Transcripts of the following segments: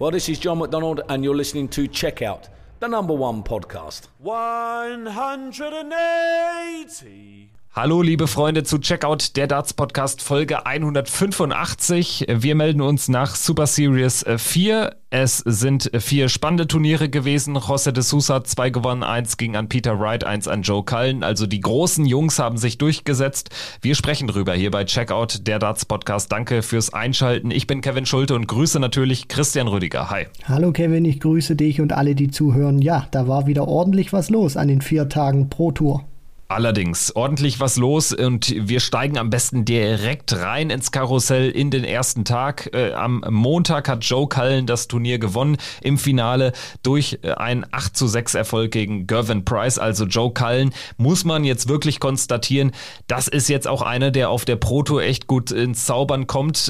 Well, this is John McDonald, and you're listening to Checkout, the number one podcast. 180. Hallo liebe Freunde zu Checkout, der Darts Podcast Folge 185. Wir melden uns nach Super Series 4. Es sind vier spannende Turniere gewesen. José de Sousa hat zwei gewonnen, eins ging an Peter Wright, eins an Joe Cullen. Also die großen Jungs haben sich durchgesetzt. Wir sprechen drüber hier bei Checkout, der Darts Podcast. Danke fürs Einschalten. Ich bin Kevin Schulte und grüße natürlich Christian Rüdiger. Hi. Hallo Kevin, ich grüße dich und alle, die zuhören. Ja, da war wieder ordentlich was los an den vier Tagen pro Tour. Allerdings, ordentlich was los und wir steigen am besten direkt rein ins Karussell in den ersten Tag. Äh, am Montag hat Joe Cullen das Turnier gewonnen im Finale durch äh, einen 8 zu 6 Erfolg gegen Gervin Price. Also Joe Cullen muss man jetzt wirklich konstatieren, das ist jetzt auch einer, der auf der Pro Tour echt gut ins Zaubern kommt.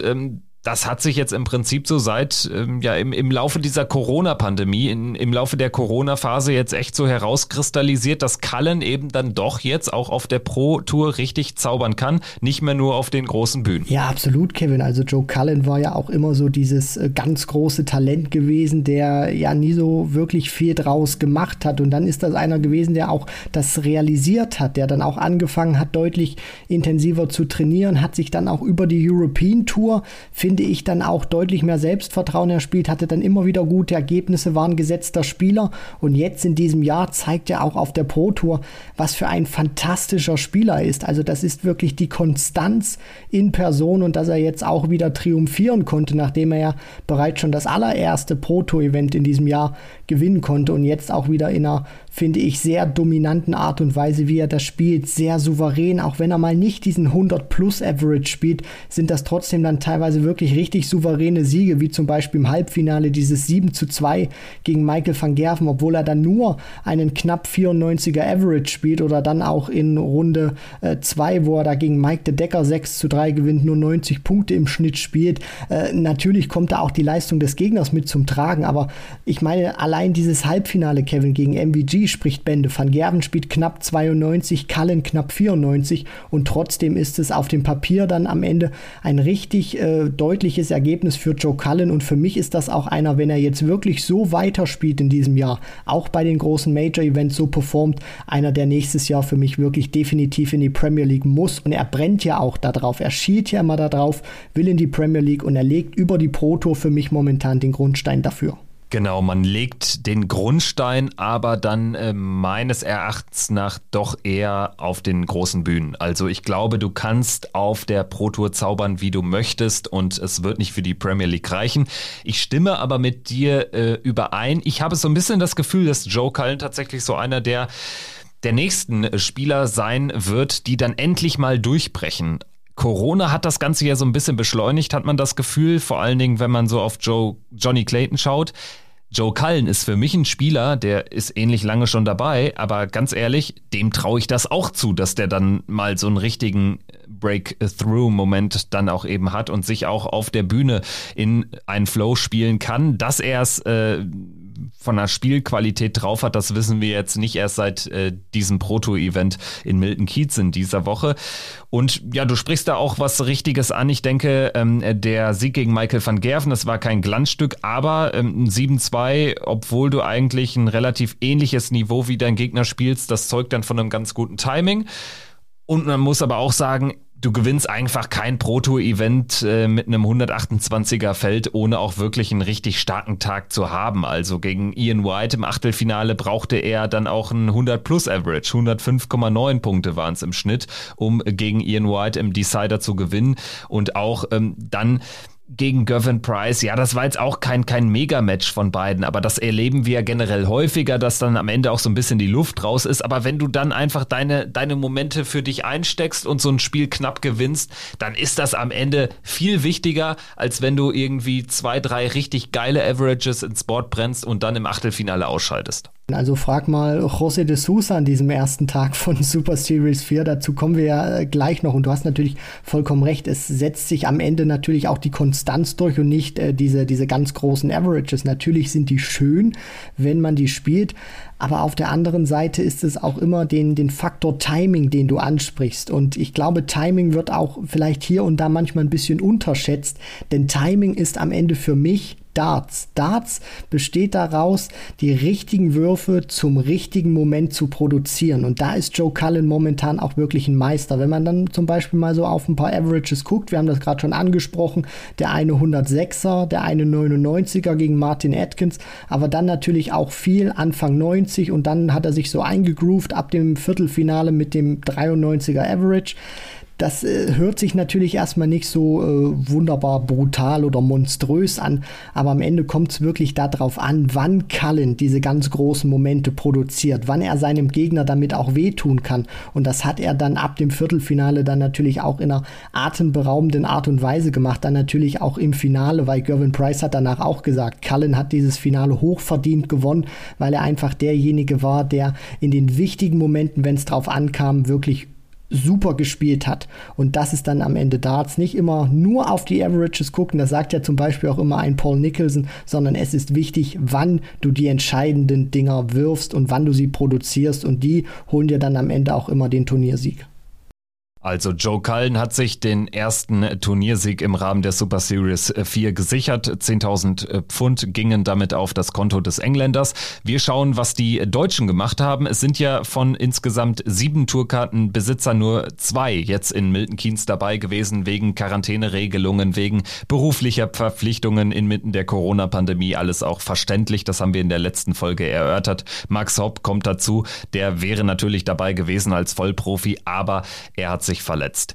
Das hat sich jetzt im Prinzip so seit ähm, ja im, im Laufe dieser Corona-Pandemie, im Laufe der Corona-Phase jetzt echt so herauskristallisiert, dass Cullen eben dann doch jetzt auch auf der Pro-Tour richtig zaubern kann, nicht mehr nur auf den großen Bühnen. Ja, absolut, Kevin. Also Joe Cullen war ja auch immer so dieses äh, ganz große Talent gewesen, der ja nie so wirklich viel draus gemacht hat. Und dann ist das einer gewesen, der auch das realisiert hat, der dann auch angefangen hat, deutlich intensiver zu trainieren, hat sich dann auch über die European Tour, finde ich, dann auch deutlich mehr Selbstvertrauen erspielt, hatte dann immer wieder gute Ergebnisse, war ein gesetzter Spieler und jetzt in diesem Jahr zeigt er auch auf der Pro Tour, was für ein fantastischer Spieler ist. Also das ist wirklich die Konstanz in Person und dass er jetzt auch wieder triumphieren konnte, nachdem er ja bereits schon das allererste Pro Tour Event in diesem Jahr gewinnen konnte und jetzt auch wieder in einer finde ich, sehr dominanten Art und Weise, wie er das spielt, sehr souverän. Auch wenn er mal nicht diesen 100 plus Average spielt, sind das trotzdem dann teilweise wirklich richtig souveräne Siege, wie zum Beispiel im Halbfinale dieses 7 zu 2 gegen Michael van Gerven, obwohl er dann nur einen knapp 94er Average spielt oder dann auch in Runde 2, äh, wo er da gegen Mike de Decker 6 zu 3 gewinnt, nur 90 Punkte im Schnitt spielt. Äh, natürlich kommt da auch die Leistung des Gegners mit zum Tragen, aber ich meine, allein dieses Halbfinale, Kevin, gegen MVG spricht Bände. Van Gerven spielt knapp 92, Cullen knapp 94 und trotzdem ist es auf dem Papier dann am Ende ein richtig äh, deutliches Ergebnis für Joe Cullen und für mich ist das auch einer, wenn er jetzt wirklich so weiterspielt in diesem Jahr, auch bei den großen Major-Events so performt, einer, der nächstes Jahr für mich wirklich definitiv in die Premier League muss und er brennt ja auch darauf, er schielt ja immer darauf, will in die Premier League und er legt über die Pro Tour für mich momentan den Grundstein dafür. Genau, man legt den Grundstein, aber dann äh, meines Erachtens nach doch eher auf den großen Bühnen. Also ich glaube, du kannst auf der Pro Tour zaubern, wie du möchtest und es wird nicht für die Premier League reichen. Ich stimme aber mit dir äh, überein. Ich habe so ein bisschen das Gefühl, dass Joe Cullen tatsächlich so einer der der nächsten Spieler sein wird, die dann endlich mal durchbrechen. Corona hat das Ganze ja so ein bisschen beschleunigt, hat man das Gefühl, vor allen Dingen, wenn man so auf Joe, Johnny Clayton schaut. Joe Cullen ist für mich ein Spieler, der ist ähnlich lange schon dabei, aber ganz ehrlich, dem traue ich das auch zu, dass der dann mal so einen richtigen Breakthrough-Moment dann auch eben hat und sich auch auf der Bühne in einen Flow spielen kann. Dass er es äh, von der Spielqualität drauf hat, das wissen wir jetzt nicht erst seit äh, diesem Proto-Event in Milton Keats in dieser Woche. Und ja, du sprichst da auch was Richtiges an. Ich denke, ähm, der Sieg gegen Michael van Gerven, das war kein Glanzstück, aber ähm, 7-2, obwohl du eigentlich ein relativ ähnliches Niveau wie dein Gegner spielst, das zeugt dann von einem ganz guten Timing. Und man muss aber auch sagen, du gewinnst einfach kein Proto-Event äh, mit einem 128er Feld, ohne auch wirklich einen richtig starken Tag zu haben. Also gegen Ian White im Achtelfinale brauchte er dann auch ein 100-Plus-Average. 105,9 Punkte waren es im Schnitt, um gegen Ian White im Decider zu gewinnen. Und auch ähm, dann gegen Gervin Price, ja, das war jetzt auch kein, kein Mega-Match von beiden, aber das erleben wir generell häufiger, dass dann am Ende auch so ein bisschen die Luft raus ist. Aber wenn du dann einfach deine, deine Momente für dich einsteckst und so ein Spiel knapp gewinnst, dann ist das am Ende viel wichtiger, als wenn du irgendwie zwei, drei richtig geile Averages ins Board brennst und dann im Achtelfinale ausschaltest. Also frag mal José de Sousa an diesem ersten Tag von Super Series 4. Dazu kommen wir ja äh, gleich noch. Und du hast natürlich vollkommen recht. Es setzt sich am Ende natürlich auch die Konstanz durch und nicht äh, diese, diese ganz großen Averages. Natürlich sind die schön, wenn man die spielt. Aber auf der anderen Seite ist es auch immer den, den Faktor Timing, den du ansprichst. Und ich glaube, Timing wird auch vielleicht hier und da manchmal ein bisschen unterschätzt. Denn Timing ist am Ende für mich Darts. Darts besteht daraus, die richtigen Würfe zum richtigen Moment zu produzieren. Und da ist Joe Cullen momentan auch wirklich ein Meister. Wenn man dann zum Beispiel mal so auf ein paar Averages guckt, wir haben das gerade schon angesprochen, der eine 106er, der eine 99er gegen Martin Atkins, aber dann natürlich auch viel Anfang 90 und dann hat er sich so eingegroovt ab dem Viertelfinale mit dem 93er Average. Das äh, hört sich natürlich erstmal nicht so äh, wunderbar brutal oder monströs an, aber am Ende kommt es wirklich darauf an, wann Cullen diese ganz großen Momente produziert, wann er seinem Gegner damit auch wehtun kann. Und das hat er dann ab dem Viertelfinale dann natürlich auch in einer atemberaubenden Art und Weise gemacht. Dann natürlich auch im Finale, weil Gervin Price hat danach auch gesagt, Cullen hat dieses Finale hochverdient gewonnen, weil er einfach derjenige war, der in den wichtigen Momenten, wenn es drauf ankam, wirklich super gespielt hat. Und das ist dann am Ende Darts. Nicht immer nur auf die Averages gucken, das sagt ja zum Beispiel auch immer ein Paul Nicholson, sondern es ist wichtig, wann du die entscheidenden Dinger wirfst und wann du sie produzierst und die holen dir dann am Ende auch immer den Turniersieg. Also Joe Cullen hat sich den ersten Turniersieg im Rahmen der Super Series 4 gesichert. 10.000 äh, Pfund gingen damit auf das Konto des Engländers. Wir schauen, was die Deutschen gemacht haben. Es sind ja von insgesamt sieben Tourkartenbesitzer nur zwei jetzt in Milton Keynes dabei gewesen, wegen Quarantäneregelungen, wegen beruflicher Verpflichtungen inmitten der Corona-Pandemie. Alles auch verständlich. Das haben wir in der letzten Folge erörtert. Max Hopp kommt dazu. Der wäre natürlich dabei gewesen als Vollprofi, aber er hat sich verletzt.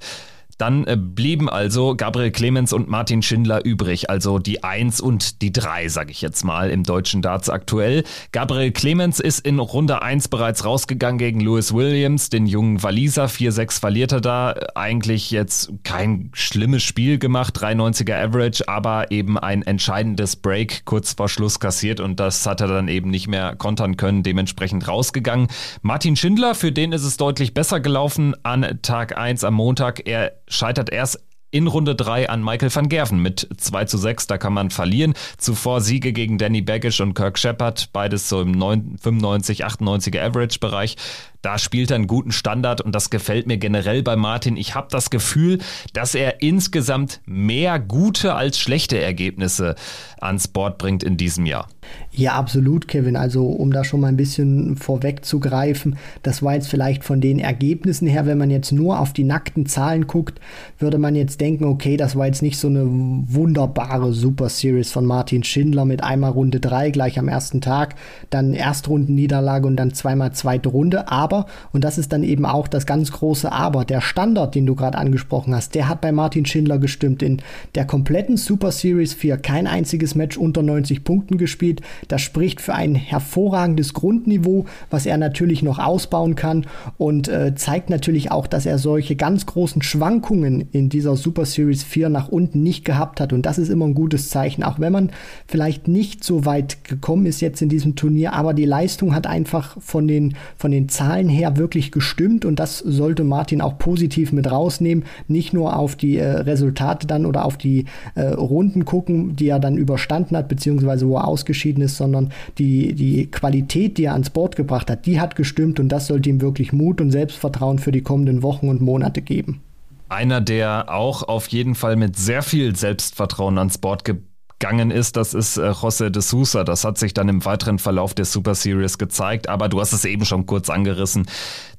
Dann äh, blieben also Gabriel Clemens und Martin Schindler übrig, also die Eins und die Drei, sage ich jetzt mal, im deutschen Darts aktuell. Gabriel Clemens ist in Runde eins bereits rausgegangen gegen Lewis Williams, den jungen Waliser. 4-6 verliert er da. Eigentlich jetzt kein schlimmes Spiel gemacht, 3,90er Average, aber eben ein entscheidendes Break kurz vor Schluss kassiert und das hat er dann eben nicht mehr kontern können, dementsprechend rausgegangen. Martin Schindler, für den ist es deutlich besser gelaufen an Tag 1 am Montag. Er scheitert erst in Runde 3 an Michael van Gerven mit 2 zu 6, da kann man verlieren. Zuvor Siege gegen Danny Baggish und Kirk Shepard, beides so im 95, 98er Average-Bereich. Da spielt er einen guten Standard und das gefällt mir generell bei Martin. Ich habe das Gefühl, dass er insgesamt mehr gute als schlechte Ergebnisse ans Board bringt in diesem Jahr. Ja, absolut, Kevin. Also, um da schon mal ein bisschen vorwegzugreifen, das war jetzt vielleicht von den Ergebnissen her, wenn man jetzt nur auf die nackten Zahlen guckt, würde man jetzt denken, okay, das war jetzt nicht so eine wunderbare Super Series von Martin Schindler mit einmal Runde 3 gleich am ersten Tag, dann Erstrundenniederlage und dann zweimal zweite Runde. Aber aber, und das ist dann eben auch das ganz große Aber, der Standard, den du gerade angesprochen hast, der hat bei Martin Schindler gestimmt. In der kompletten Super Series 4 kein einziges Match unter 90 Punkten gespielt. Das spricht für ein hervorragendes Grundniveau, was er natürlich noch ausbauen kann und äh, zeigt natürlich auch, dass er solche ganz großen Schwankungen in dieser Super Series 4 nach unten nicht gehabt hat. Und das ist immer ein gutes Zeichen, auch wenn man vielleicht nicht so weit gekommen ist jetzt in diesem Turnier, aber die Leistung hat einfach von den, von den Zahlen Zahlen her wirklich gestimmt und das sollte Martin auch positiv mit rausnehmen. Nicht nur auf die äh, Resultate dann oder auf die äh, Runden gucken, die er dann überstanden hat, beziehungsweise wo er ausgeschieden ist, sondern die, die Qualität, die er ans Board gebracht hat, die hat gestimmt und das sollte ihm wirklich Mut und Selbstvertrauen für die kommenden Wochen und Monate geben. Einer, der auch auf jeden Fall mit sehr viel Selbstvertrauen ans Board gebracht gegangen ist, das ist äh, José de Sousa. Das hat sich dann im weiteren Verlauf der Super Series gezeigt, aber du hast es eben schon kurz angerissen.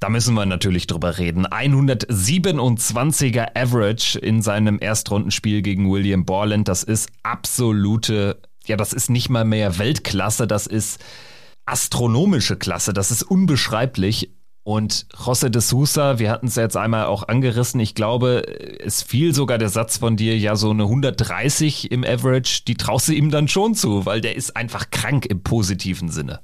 Da müssen wir natürlich drüber reden. 127er Average in seinem Erstrundenspiel gegen William Borland, das ist absolute, ja, das ist nicht mal mehr Weltklasse, das ist astronomische Klasse, das ist unbeschreiblich. Und José de Sousa, wir hatten es jetzt einmal auch angerissen, ich glaube, es fiel sogar der Satz von dir, ja, so eine 130 im Average, die traust du ihm dann schon zu, weil der ist einfach krank im positiven Sinne.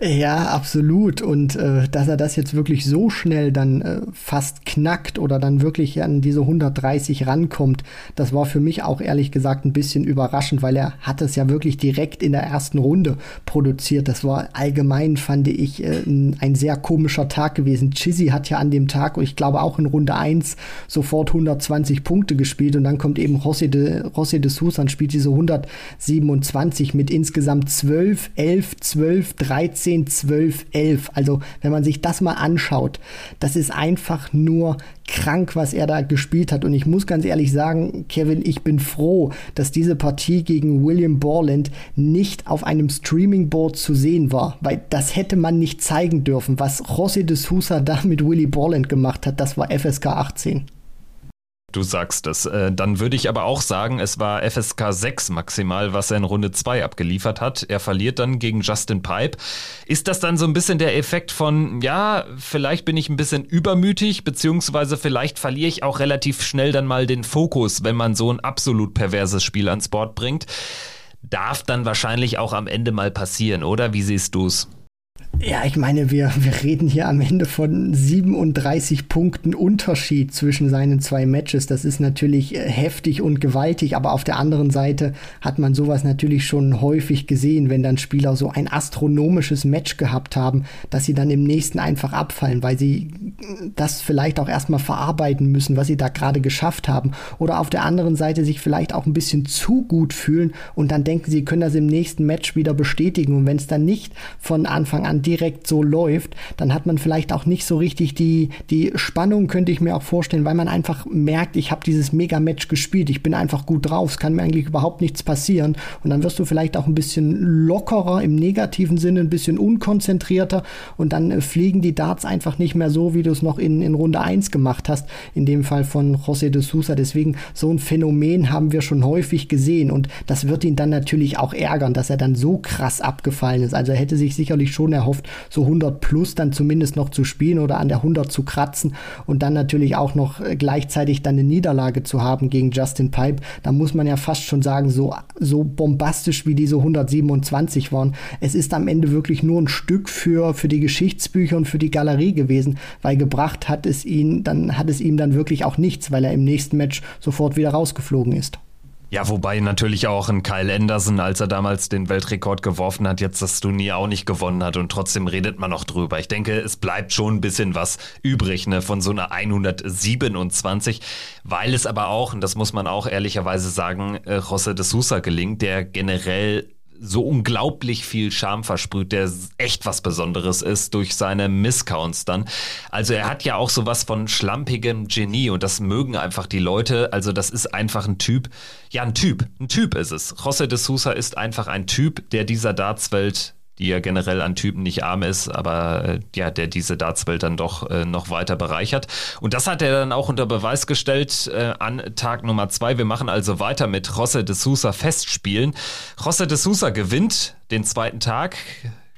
Ja, absolut. Und äh, dass er das jetzt wirklich so schnell dann äh, fast knackt oder dann wirklich an diese 130 rankommt, das war für mich auch ehrlich gesagt ein bisschen überraschend, weil er hat es ja wirklich direkt in der ersten Runde produziert. Das war allgemein, fand ich, äh, ein sehr komischer Tag gewesen. Chizzy hat ja an dem Tag, ich glaube auch in Runde 1, sofort 120 Punkte gespielt und dann kommt eben José de, José de Sousa und spielt diese 127 mit insgesamt 12, 11, 12, 13 13, 12, 11. Also wenn man sich das mal anschaut, das ist einfach nur krank, was er da gespielt hat. Und ich muss ganz ehrlich sagen, Kevin, ich bin froh, dass diese Partie gegen William Borland nicht auf einem Streaming-Board zu sehen war, weil das hätte man nicht zeigen dürfen. Was José de Sousa da mit Willy Borland gemacht hat, das war FSK 18. Du sagst es. Äh, dann würde ich aber auch sagen, es war FSK 6 maximal, was er in Runde 2 abgeliefert hat. Er verliert dann gegen Justin Pipe. Ist das dann so ein bisschen der Effekt von, ja, vielleicht bin ich ein bisschen übermütig, beziehungsweise vielleicht verliere ich auch relativ schnell dann mal den Fokus, wenn man so ein absolut perverses Spiel ans Board bringt? Darf dann wahrscheinlich auch am Ende mal passieren, oder? Wie siehst du es? Ja, ich meine, wir, wir reden hier am Ende von 37 Punkten Unterschied zwischen seinen zwei Matches. Das ist natürlich äh, heftig und gewaltig, aber auf der anderen Seite hat man sowas natürlich schon häufig gesehen, wenn dann Spieler so ein astronomisches Match gehabt haben, dass sie dann im nächsten einfach abfallen, weil sie das vielleicht auch erstmal verarbeiten müssen, was sie da gerade geschafft haben. Oder auf der anderen Seite sich vielleicht auch ein bisschen zu gut fühlen und dann denken, sie können das im nächsten Match wieder bestätigen. Und wenn es dann nicht von Anfang an direkt so läuft, dann hat man vielleicht auch nicht so richtig die, die Spannung, könnte ich mir auch vorstellen, weil man einfach merkt, ich habe dieses Mega-Match gespielt, ich bin einfach gut drauf, es kann mir eigentlich überhaupt nichts passieren. Und dann wirst du vielleicht auch ein bisschen lockerer im negativen Sinne, ein bisschen unkonzentrierter und dann äh, fliegen die Darts einfach nicht mehr so, wie du es noch in, in Runde 1 gemacht hast, in dem Fall von José de Sousa. Deswegen so ein Phänomen haben wir schon häufig gesehen und das wird ihn dann natürlich auch ärgern, dass er dann so krass abgefallen ist. Also er hätte sich sicherlich schon erhofft, erhofft, so 100 plus dann zumindest noch zu spielen oder an der 100 zu kratzen und dann natürlich auch noch äh, gleichzeitig dann eine Niederlage zu haben gegen Justin Pipe. Da muss man ja fast schon sagen, so, so bombastisch wie diese 127 waren. Es ist am Ende wirklich nur ein Stück für, für die Geschichtsbücher und für die Galerie gewesen, weil gebracht hat es ihn, dann hat es ihm dann wirklich auch nichts, weil er im nächsten Match sofort wieder rausgeflogen ist. Ja, wobei natürlich auch ein Kyle Anderson, als er damals den Weltrekord geworfen hat, jetzt das Turnier auch nicht gewonnen hat und trotzdem redet man noch drüber. Ich denke, es bleibt schon ein bisschen was übrig ne, von so einer 127, weil es aber auch, und das muss man auch ehrlicherweise sagen, äh, José de Sousa gelingt, der generell so unglaublich viel Charme versprüht, der echt was Besonderes ist durch seine Misscounts dann. Also er hat ja auch sowas von schlampigem Genie und das mögen einfach die Leute. Also das ist einfach ein Typ. Ja, ein Typ. Ein Typ ist es. José de Sousa ist einfach ein Typ, der dieser Dartswelt die ja generell an Typen nicht arm ist, aber äh, ja, der diese Dartswelt dann doch äh, noch weiter bereichert. Und das hat er dann auch unter Beweis gestellt äh, an Tag Nummer zwei. Wir machen also weiter mit José de Sousa Festspielen. José de Sousa gewinnt den zweiten Tag.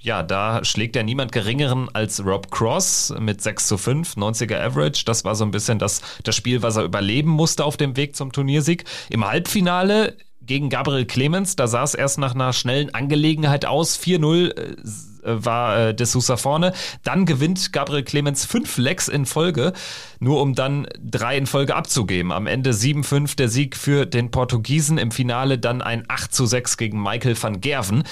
Ja, da schlägt er niemand geringeren als Rob Cross mit 6 zu 5, 90er Average. Das war so ein bisschen das, das Spiel, was er überleben musste auf dem Weg zum Turniersieg. Im Halbfinale gegen Gabriel Clemens. Da sah es erst nach einer schnellen Angelegenheit aus. 4-0 äh, war äh, De vorne. Dann gewinnt Gabriel Clemens fünf Lecks in Folge, nur um dann drei in Folge abzugeben. Am Ende 7-5 der Sieg für den Portugiesen. Im Finale dann ein 8-6 gegen Michael van Gerven.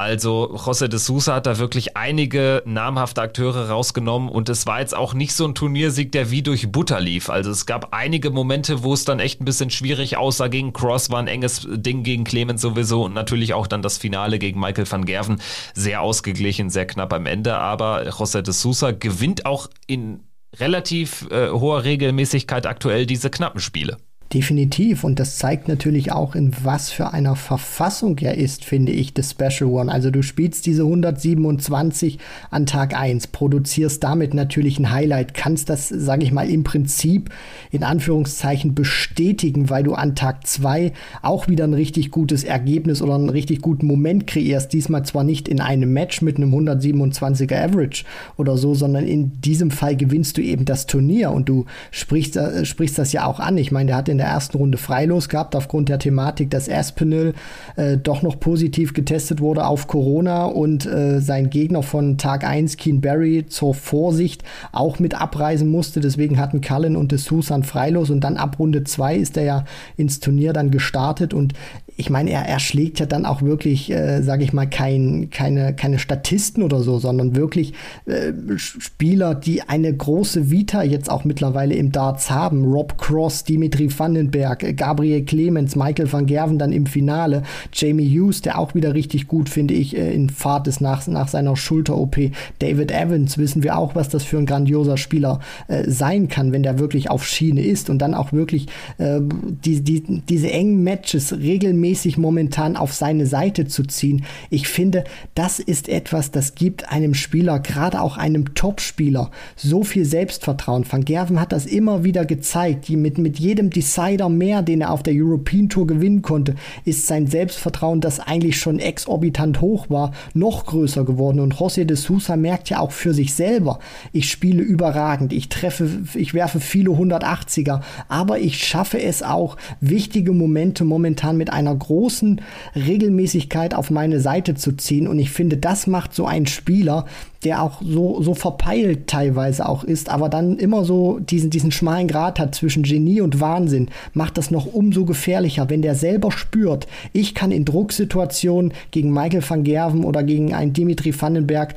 Also José de Sousa hat da wirklich einige namhafte Akteure rausgenommen und es war jetzt auch nicht so ein Turniersieg, der wie durch Butter lief. Also es gab einige Momente, wo es dann echt ein bisschen schwierig aussah. Gegen Cross war ein enges Ding gegen Clemens sowieso und natürlich auch dann das Finale gegen Michael van Gerven. Sehr ausgeglichen, sehr knapp am Ende, aber José de Sousa gewinnt auch in relativ äh, hoher Regelmäßigkeit aktuell diese knappen Spiele. Definitiv. Und das zeigt natürlich auch, in was für einer Verfassung er ist, finde ich, das Special One. Also du spielst diese 127 an Tag 1, produzierst damit natürlich ein Highlight, kannst das, sage ich mal, im Prinzip in Anführungszeichen bestätigen, weil du an Tag 2 auch wieder ein richtig gutes Ergebnis oder einen richtig guten Moment kreierst. Diesmal zwar nicht in einem Match mit einem 127er Average oder so, sondern in diesem Fall gewinnst du eben das Turnier und du sprichst, äh, sprichst das ja auch an. Ich meine, der hat in der ersten Runde freilos gehabt, aufgrund der Thematik, dass Aspinall äh, doch noch positiv getestet wurde auf Corona und äh, sein Gegner von Tag 1, Keen Barry, zur Vorsicht auch mit abreisen musste. Deswegen hatten Cullen und De Susan freilos und dann ab Runde 2 ist er ja ins Turnier dann gestartet und ich meine, er, er schlägt ja dann auch wirklich, äh, sage ich mal, kein, keine, keine Statisten oder so, sondern wirklich äh, Spieler, die eine große Vita jetzt auch mittlerweile im Darts haben. Rob Cross, Dimitri Vandenberg, Gabriel Clemens, Michael van Gerven dann im Finale, Jamie Hughes, der auch wieder richtig gut, finde ich, äh, in Fahrt ist nach, nach seiner Schulter-OP. David Evans, wissen wir auch, was das für ein grandioser Spieler äh, sein kann, wenn der wirklich auf Schiene ist und dann auch wirklich äh, die, die, diese engen Matches regelmäßig momentan auf seine Seite zu ziehen. Ich finde, das ist etwas, das gibt einem Spieler, gerade auch einem Top-Spieler, so viel Selbstvertrauen. Van Gerven hat das immer wieder gezeigt. Mit, mit jedem Decider mehr, den er auf der European Tour gewinnen konnte, ist sein Selbstvertrauen, das eigentlich schon exorbitant hoch war, noch größer geworden. Und José de Sousa merkt ja auch für sich selber, ich spiele überragend, ich treffe, ich werfe viele 180er, aber ich schaffe es auch, wichtige Momente momentan mit einer großen Regelmäßigkeit auf meine Seite zu ziehen. Und ich finde, das macht so ein Spieler, der auch so, so verpeilt teilweise auch ist, aber dann immer so diesen, diesen schmalen Grat hat zwischen Genie und Wahnsinn, macht das noch umso gefährlicher, wenn der selber spürt, ich kann in Drucksituationen gegen Michael van Gerven oder gegen einen Dimitri Vandenberg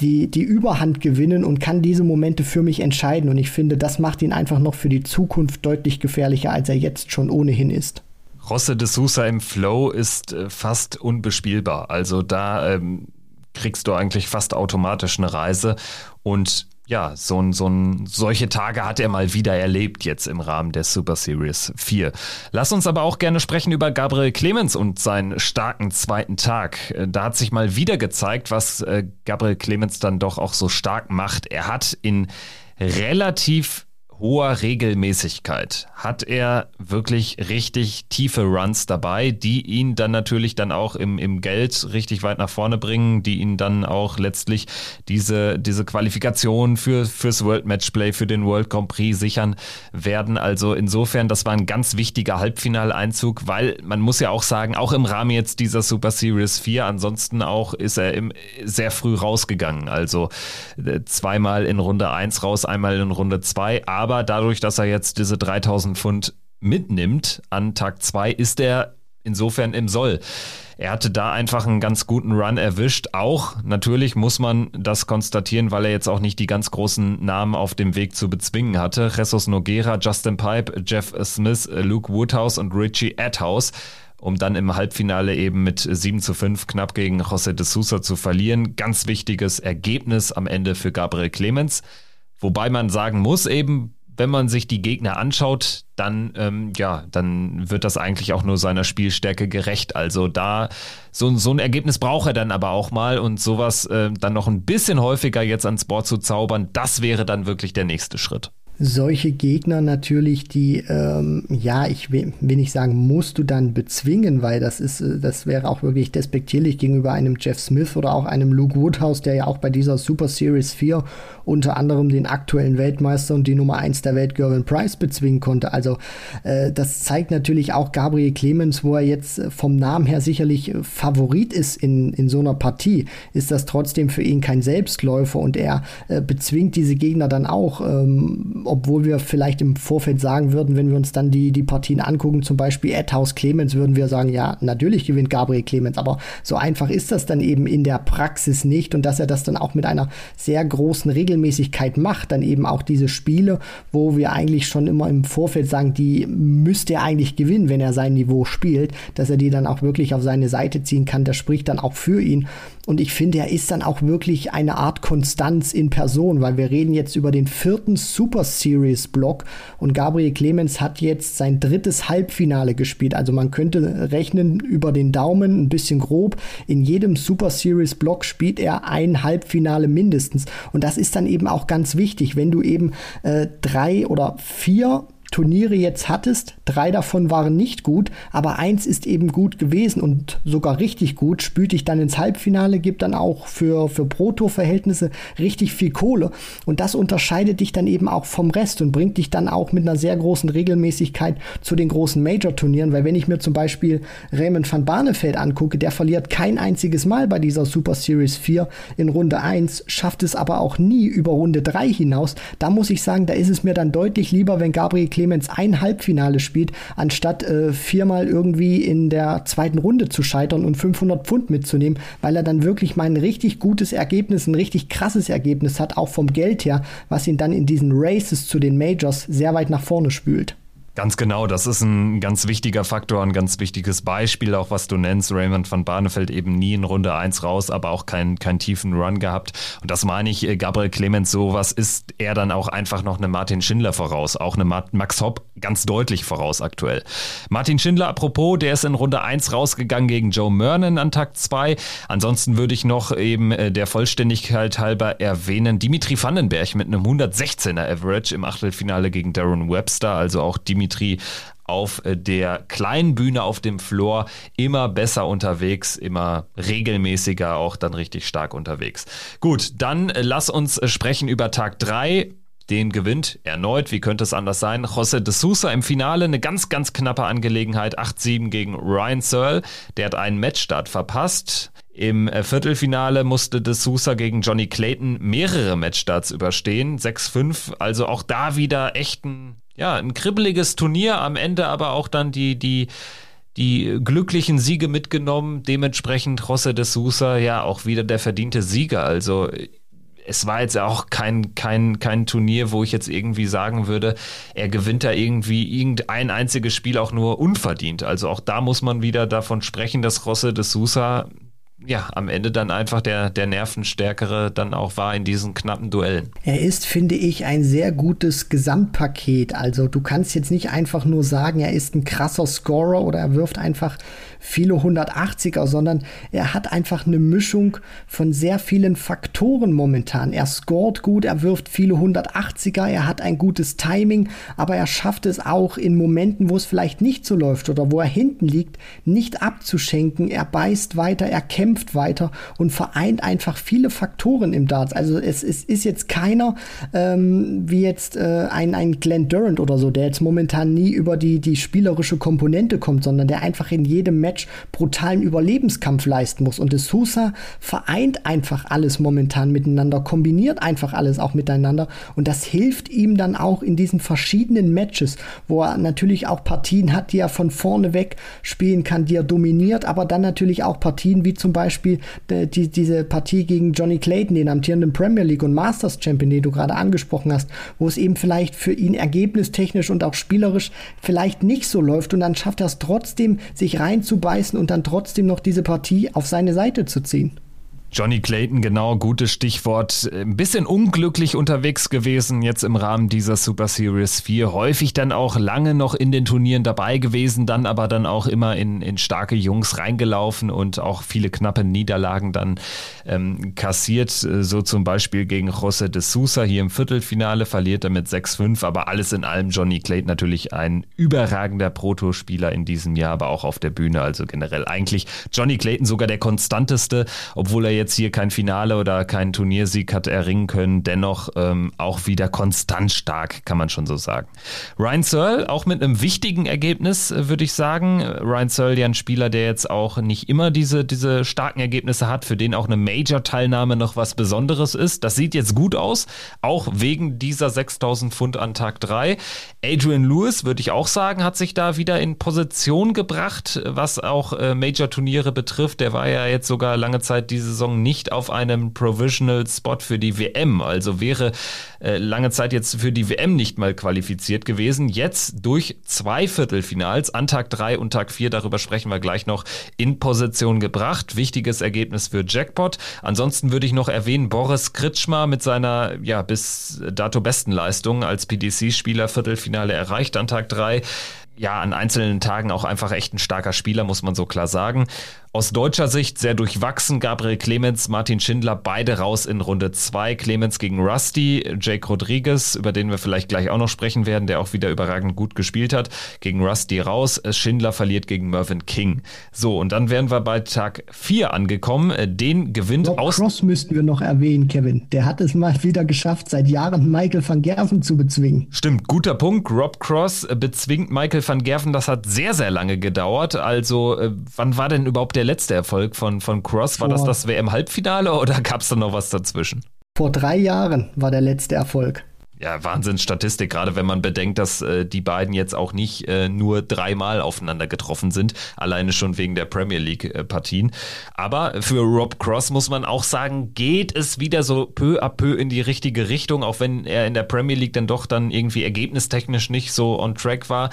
die, die Überhand gewinnen und kann diese Momente für mich entscheiden. Und ich finde, das macht ihn einfach noch für die Zukunft deutlich gefährlicher, als er jetzt schon ohnehin ist. Rosse de Sousa im Flow ist äh, fast unbespielbar. Also da ähm, kriegst du eigentlich fast automatisch eine Reise. Und ja, so so solche Tage hat er mal wieder erlebt jetzt im Rahmen der Super Series 4. Lass uns aber auch gerne sprechen über Gabriel Clemens und seinen starken zweiten Tag. Äh, da hat sich mal wieder gezeigt, was äh, Gabriel Clemens dann doch auch so stark macht. Er hat in relativ hoher Regelmäßigkeit hat er wirklich richtig tiefe Runs dabei, die ihn dann natürlich dann auch im, im Geld richtig weit nach vorne bringen, die ihn dann auch letztlich diese, diese Qualifikation für, fürs World Matchplay, für den World Grand Prix sichern werden. Also insofern, das war ein ganz wichtiger Halbfinaleinzug, weil man muss ja auch sagen, auch im Rahmen jetzt dieser Super Series 4, ansonsten auch ist er im, sehr früh rausgegangen. Also äh, zweimal in Runde 1 raus, einmal in Runde 2, aber aber dadurch, dass er jetzt diese 3000 Pfund mitnimmt an Tag 2, ist er insofern im Soll. Er hatte da einfach einen ganz guten Run erwischt. Auch natürlich muss man das konstatieren, weil er jetzt auch nicht die ganz großen Namen auf dem Weg zu bezwingen hatte. Jesus Noguera, Justin Pipe, Jeff Smith, Luke Woodhouse und Richie Adhouse um dann im Halbfinale eben mit 7 zu 5 knapp gegen José de Sousa zu verlieren. Ganz wichtiges Ergebnis am Ende für Gabriel Clemens. Wobei man sagen muss eben, wenn man sich die Gegner anschaut, dann ähm, ja, dann wird das eigentlich auch nur seiner Spielstärke gerecht. Also da so, so ein Ergebnis braucht er dann aber auch mal und sowas äh, dann noch ein bisschen häufiger jetzt ans Board zu zaubern, das wäre dann wirklich der nächste Schritt solche Gegner natürlich, die, ähm, ja, ich will, nicht sagen, musst du dann bezwingen, weil das ist, äh, das wäre auch wirklich despektierlich gegenüber einem Jeff Smith oder auch einem Luke Woodhouse, der ja auch bei dieser Super Series 4 unter anderem den aktuellen Weltmeister und die Nummer 1 der Welt, Gervin Price, bezwingen konnte. Also äh, das zeigt natürlich auch Gabriel Clemens, wo er jetzt vom Namen her sicherlich Favorit ist in, in so einer Partie, ist das trotzdem für ihn kein Selbstläufer und er äh, bezwingt diese Gegner dann auch. Ähm, obwohl wir vielleicht im Vorfeld sagen würden, wenn wir uns dann die, die Partien angucken, zum Beispiel Edhaus Clemens, würden wir sagen, ja, natürlich gewinnt Gabriel Clemens, aber so einfach ist das dann eben in der Praxis nicht. Und dass er das dann auch mit einer sehr großen Regelmäßigkeit macht, dann eben auch diese Spiele, wo wir eigentlich schon immer im Vorfeld sagen, die müsste er eigentlich gewinnen, wenn er sein Niveau spielt, dass er die dann auch wirklich auf seine Seite ziehen kann, das spricht dann auch für ihn. Und ich finde, er ist dann auch wirklich eine Art Konstanz in Person, weil wir reden jetzt über den vierten Super Series Block und Gabriel Clemens hat jetzt sein drittes Halbfinale gespielt. Also man könnte rechnen über den Daumen ein bisschen grob. In jedem Super Series Block spielt er ein Halbfinale mindestens. Und das ist dann eben auch ganz wichtig, wenn du eben äh, drei oder vier Turniere jetzt hattest. Drei davon waren nicht gut, aber eins ist eben gut gewesen und sogar richtig gut, spült dich dann ins Halbfinale, gibt dann auch für, für Proto-Verhältnisse richtig viel Kohle. Und das unterscheidet dich dann eben auch vom Rest und bringt dich dann auch mit einer sehr großen Regelmäßigkeit zu den großen Major-Turnieren, weil wenn ich mir zum Beispiel Raymond van Barneveld angucke, der verliert kein einziges Mal bei dieser Super Series 4 in Runde 1, schafft es aber auch nie über Runde 3 hinaus. Da muss ich sagen, da ist es mir dann deutlich lieber, wenn Gabriel Klee Clemens ein Halbfinale spielt, anstatt äh, viermal irgendwie in der zweiten Runde zu scheitern und 500 Pfund mitzunehmen, weil er dann wirklich mal ein richtig gutes Ergebnis, ein richtig krasses Ergebnis hat, auch vom Geld her, was ihn dann in diesen Races zu den Majors sehr weit nach vorne spült. Ganz genau, das ist ein ganz wichtiger Faktor, ein ganz wichtiges Beispiel, auch was du nennst. Raymond van Barneveld eben nie in Runde 1 raus, aber auch keinen kein tiefen Run gehabt. Und das meine ich, äh, Gabriel Clemens, sowas ist er dann auch einfach noch eine Martin Schindler voraus, auch eine Max Hopp ganz deutlich voraus aktuell. Martin Schindler, apropos, der ist in Runde 1 rausgegangen gegen Joe Mernon an Tag 2. Ansonsten würde ich noch eben äh, der Vollständigkeit halber erwähnen, Dimitri Vandenberg mit einem 116er Average im Achtelfinale gegen Darren Webster, also auch Dimitri Dimitri auf äh, der kleinen Bühne auf dem Floor immer besser unterwegs, immer regelmäßiger auch dann richtig stark unterwegs. Gut, dann äh, lass uns äh, sprechen über Tag 3 den gewinnt erneut, wie könnte es anders sein, José de Sousa im Finale, eine ganz, ganz knappe Angelegenheit, 8-7 gegen Ryan Searle, der hat einen Matchstart verpasst. Im Viertelfinale musste de Sousa gegen Johnny Clayton mehrere Matchstarts überstehen, 6-5, also auch da wieder echt ein ja, ein kribbeliges Turnier, am Ende aber auch dann die, die, die glücklichen Siege mitgenommen. Dementsprechend José de Sousa ja auch wieder der verdiente Sieger. Also es war jetzt auch kein, kein, kein Turnier, wo ich jetzt irgendwie sagen würde, er gewinnt da irgendwie irgendein einziges Spiel auch nur unverdient. Also auch da muss man wieder davon sprechen, dass José de Sousa ja, am Ende dann einfach der, der Nervenstärkere dann auch war in diesen knappen Duellen. Er ist, finde ich, ein sehr gutes Gesamtpaket. Also du kannst jetzt nicht einfach nur sagen, er ist ein krasser Scorer oder er wirft einfach viele 180er, sondern er hat einfach eine Mischung von sehr vielen Faktoren momentan. Er scoret gut, er wirft viele 180er, er hat ein gutes Timing, aber er schafft es auch in Momenten, wo es vielleicht nicht so läuft oder wo er hinten liegt, nicht abzuschenken. Er beißt weiter, er kämpft weiter und vereint einfach viele Faktoren im Darts. Also es, es ist jetzt keiner ähm, wie jetzt äh, ein, ein Glenn Durant oder so, der jetzt momentan nie über die, die spielerische Komponente kommt, sondern der einfach in jedem Match Match brutalen Überlebenskampf leisten muss. Und de Sousa vereint einfach alles momentan miteinander, kombiniert einfach alles auch miteinander. Und das hilft ihm dann auch in diesen verschiedenen Matches, wo er natürlich auch Partien hat, die er von vorne weg spielen kann, die er dominiert, aber dann natürlich auch Partien wie zum Beispiel die, die, diese Partie gegen Johnny Clayton, den amtierenden Premier League und Masters Champion, den du gerade angesprochen hast, wo es eben vielleicht für ihn ergebnistechnisch und auch spielerisch vielleicht nicht so läuft und dann schafft er es trotzdem, sich reinzubringen beißen und dann trotzdem noch diese Partie auf seine Seite zu ziehen. Johnny Clayton, genau, gutes Stichwort. Ein bisschen unglücklich unterwegs gewesen jetzt im Rahmen dieser Super Series 4. Häufig dann auch lange noch in den Turnieren dabei gewesen, dann aber dann auch immer in, in starke Jungs reingelaufen und auch viele knappe Niederlagen dann ähm, kassiert. So zum Beispiel gegen José de Sousa hier im Viertelfinale verliert er mit 6-5. Aber alles in allem Johnny Clayton natürlich ein überragender Protospieler in diesem Jahr, aber auch auf der Bühne. Also generell eigentlich Johnny Clayton sogar der konstanteste, obwohl er jetzt jetzt hier kein Finale oder keinen Turniersieg hat erringen können, dennoch ähm, auch wieder konstant stark, kann man schon so sagen. Ryan Searle auch mit einem wichtigen Ergebnis, äh, würde ich sagen. Ryan Searle ja ein Spieler, der jetzt auch nicht immer diese, diese starken Ergebnisse hat, für den auch eine Major-Teilnahme noch was Besonderes ist. Das sieht jetzt gut aus, auch wegen dieser 6000 Pfund an Tag 3. Adrian Lewis, würde ich auch sagen, hat sich da wieder in Position gebracht, was auch äh, Major-Turniere betrifft. Der war ja jetzt sogar lange Zeit diese Saison Saison nicht auf einem Provisional Spot für die WM. Also wäre äh, lange Zeit jetzt für die WM nicht mal qualifiziert gewesen. Jetzt durch zwei Viertelfinals an Tag 3 und Tag 4, darüber sprechen wir gleich noch, in Position gebracht. Wichtiges Ergebnis für Jackpot. Ansonsten würde ich noch erwähnen, Boris Kritschmer mit seiner ja bis dato besten Leistung als PDC-Spieler Viertelfinale erreicht an Tag 3 ja, an einzelnen Tagen auch einfach echt ein starker Spieler, muss man so klar sagen. Aus deutscher Sicht sehr durchwachsen. Gabriel Clemens, Martin Schindler, beide raus in Runde 2. Clemens gegen Rusty, Jake Rodriguez, über den wir vielleicht gleich auch noch sprechen werden, der auch wieder überragend gut gespielt hat, gegen Rusty raus. Schindler verliert gegen Mervyn King. So, und dann wären wir bei Tag 4 angekommen. Den gewinnt Rob aus. Cross müssten wir noch erwähnen, Kevin. Der hat es mal wieder geschafft, seit Jahren Michael van Gerven zu bezwingen. Stimmt, guter Punkt. Rob Cross bezwingt Michael van Gerven. Das hat sehr, sehr lange gedauert. Also, äh, wann war denn überhaupt der der letzte Erfolg von, von Cross? War das das WM-Halbfinale oder gab es da noch was dazwischen? Vor drei Jahren war der letzte Erfolg. Ja, Wahnsinnsstatistik, gerade wenn man bedenkt, dass äh, die beiden jetzt auch nicht äh, nur dreimal aufeinander getroffen sind, alleine schon wegen der Premier League-Partien. Äh, Aber für Rob Cross muss man auch sagen, geht es wieder so peu à peu in die richtige Richtung, auch wenn er in der Premier League dann doch dann irgendwie ergebnistechnisch nicht so on track war.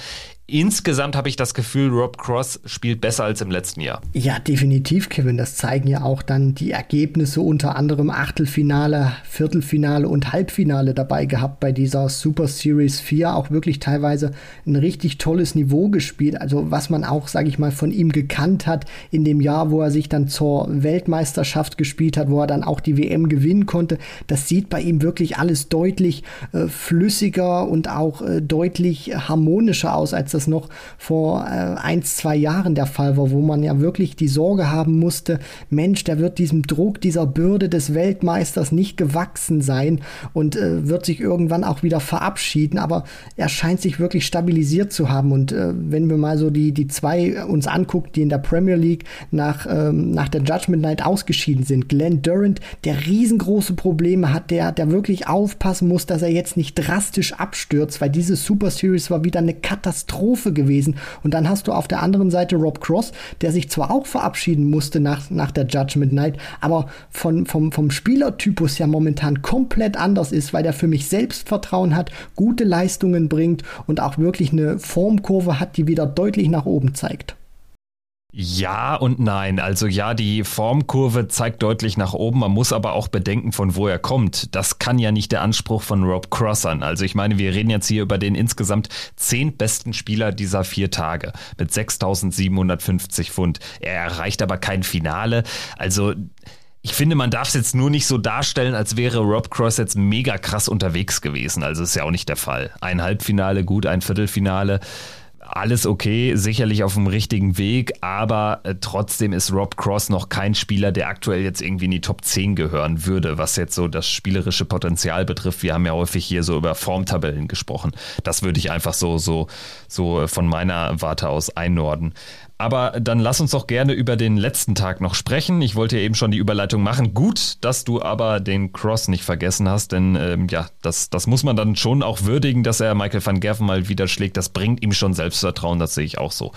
Insgesamt habe ich das Gefühl, Rob Cross spielt besser als im letzten Jahr. Ja, definitiv, Kevin. Das zeigen ja auch dann die Ergebnisse, unter anderem Achtelfinale, Viertelfinale und Halbfinale dabei gehabt bei dieser Super Series 4. Auch wirklich teilweise ein richtig tolles Niveau gespielt. Also was man auch, sage ich mal, von ihm gekannt hat in dem Jahr, wo er sich dann zur Weltmeisterschaft gespielt hat, wo er dann auch die WM gewinnen konnte. Das sieht bei ihm wirklich alles deutlich äh, flüssiger und auch äh, deutlich harmonischer aus, als das das noch vor äh, ein, zwei Jahren der Fall war, wo man ja wirklich die Sorge haben musste, Mensch, der wird diesem Druck, dieser Bürde des Weltmeisters nicht gewachsen sein und äh, wird sich irgendwann auch wieder verabschieden. Aber er scheint sich wirklich stabilisiert zu haben. Und äh, wenn wir mal so die, die zwei uns angucken, die in der Premier League nach, ähm, nach der Judgment Night ausgeschieden sind, Glenn Durant, der riesengroße Probleme hat, der, der wirklich aufpassen muss, dass er jetzt nicht drastisch abstürzt, weil diese Super Series war wieder eine Katastrophe Katastrophe gewesen. Und dann hast du auf der anderen Seite Rob Cross, der sich zwar auch verabschieden musste nach, nach der Judgment Night, aber von, vom, vom Spielertypus ja momentan komplett anders ist, weil der für mich Selbstvertrauen hat, gute Leistungen bringt und auch wirklich eine Formkurve hat, die wieder deutlich nach oben zeigt. Ja und nein. Also ja, die Formkurve zeigt deutlich nach oben. Man muss aber auch bedenken, von wo er kommt. Das kann ja nicht der Anspruch von Rob Cross sein. Also ich meine, wir reden jetzt hier über den insgesamt zehntbesten Spieler dieser vier Tage mit 6.750 Pfund. Er erreicht aber kein Finale. Also ich finde, man darf es jetzt nur nicht so darstellen, als wäre Rob Cross jetzt mega krass unterwegs gewesen. Also ist ja auch nicht der Fall. Ein Halbfinale, gut, ein Viertelfinale alles okay, sicherlich auf dem richtigen Weg, aber äh, trotzdem ist Rob Cross noch kein Spieler, der aktuell jetzt irgendwie in die Top 10 gehören würde, was jetzt so das spielerische Potenzial betrifft. Wir haben ja häufig hier so über Formtabellen gesprochen. Das würde ich einfach so, so, so von meiner Warte aus einnorden. Aber dann lass uns doch gerne über den letzten Tag noch sprechen. Ich wollte ja eben schon die Überleitung machen. Gut, dass du aber den Cross nicht vergessen hast, denn ähm, ja, das, das muss man dann schon auch würdigen, dass er Michael van Gerven mal wieder schlägt. Das bringt ihm schon Selbstvertrauen, das sehe ich auch so.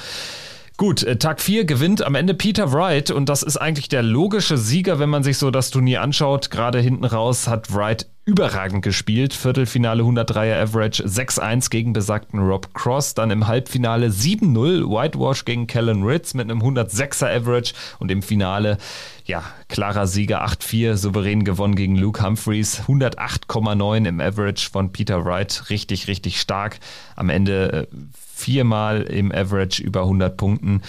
Gut, äh, Tag 4 gewinnt am Ende Peter Wright und das ist eigentlich der logische Sieger, wenn man sich so das Turnier anschaut. Gerade hinten raus hat Wright überragend gespielt. Viertelfinale 103er Average 6-1 gegen besagten Rob Cross. Dann im Halbfinale 7-0 Whitewash gegen Kellen Ritz mit einem 106er Average. Und im Finale, ja, klarer Sieger 8-4, souverän gewonnen gegen Luke Humphreys. 108,9 im Average von Peter Wright. Richtig, richtig stark. Am Ende äh, viermal im Average über 100 Punkten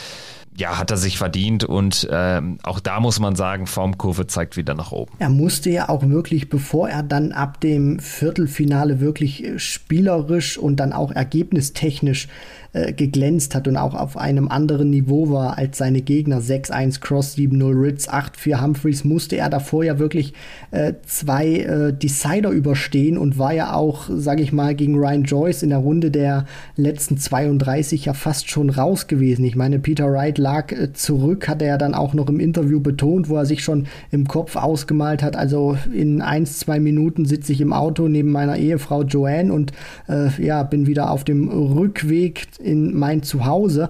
ja, hat er sich verdient und ähm, auch da muss man sagen, Formkurve zeigt wieder nach oben. Er musste ja auch wirklich, bevor er dann ab dem Viertelfinale wirklich äh, spielerisch und dann auch ergebnistechnisch äh, geglänzt hat und auch auf einem anderen Niveau war als seine Gegner. 6-1 Cross, 7-0 Ritz, 8-4 Humphreys, musste er davor ja wirklich äh, zwei äh, Decider überstehen und war ja auch, sage ich mal, gegen Ryan Joyce in der Runde der letzten 32 ja fast schon raus gewesen. Ich meine, Peter Wright lag äh, zurück, hat er ja dann auch noch im Interview betont, wo er sich schon im Kopf ausgemalt hat. Also in ein, zwei Minuten sitze ich im Auto neben meiner Ehefrau Joanne und äh, ja, bin wieder auf dem Rückweg in mein Zuhause.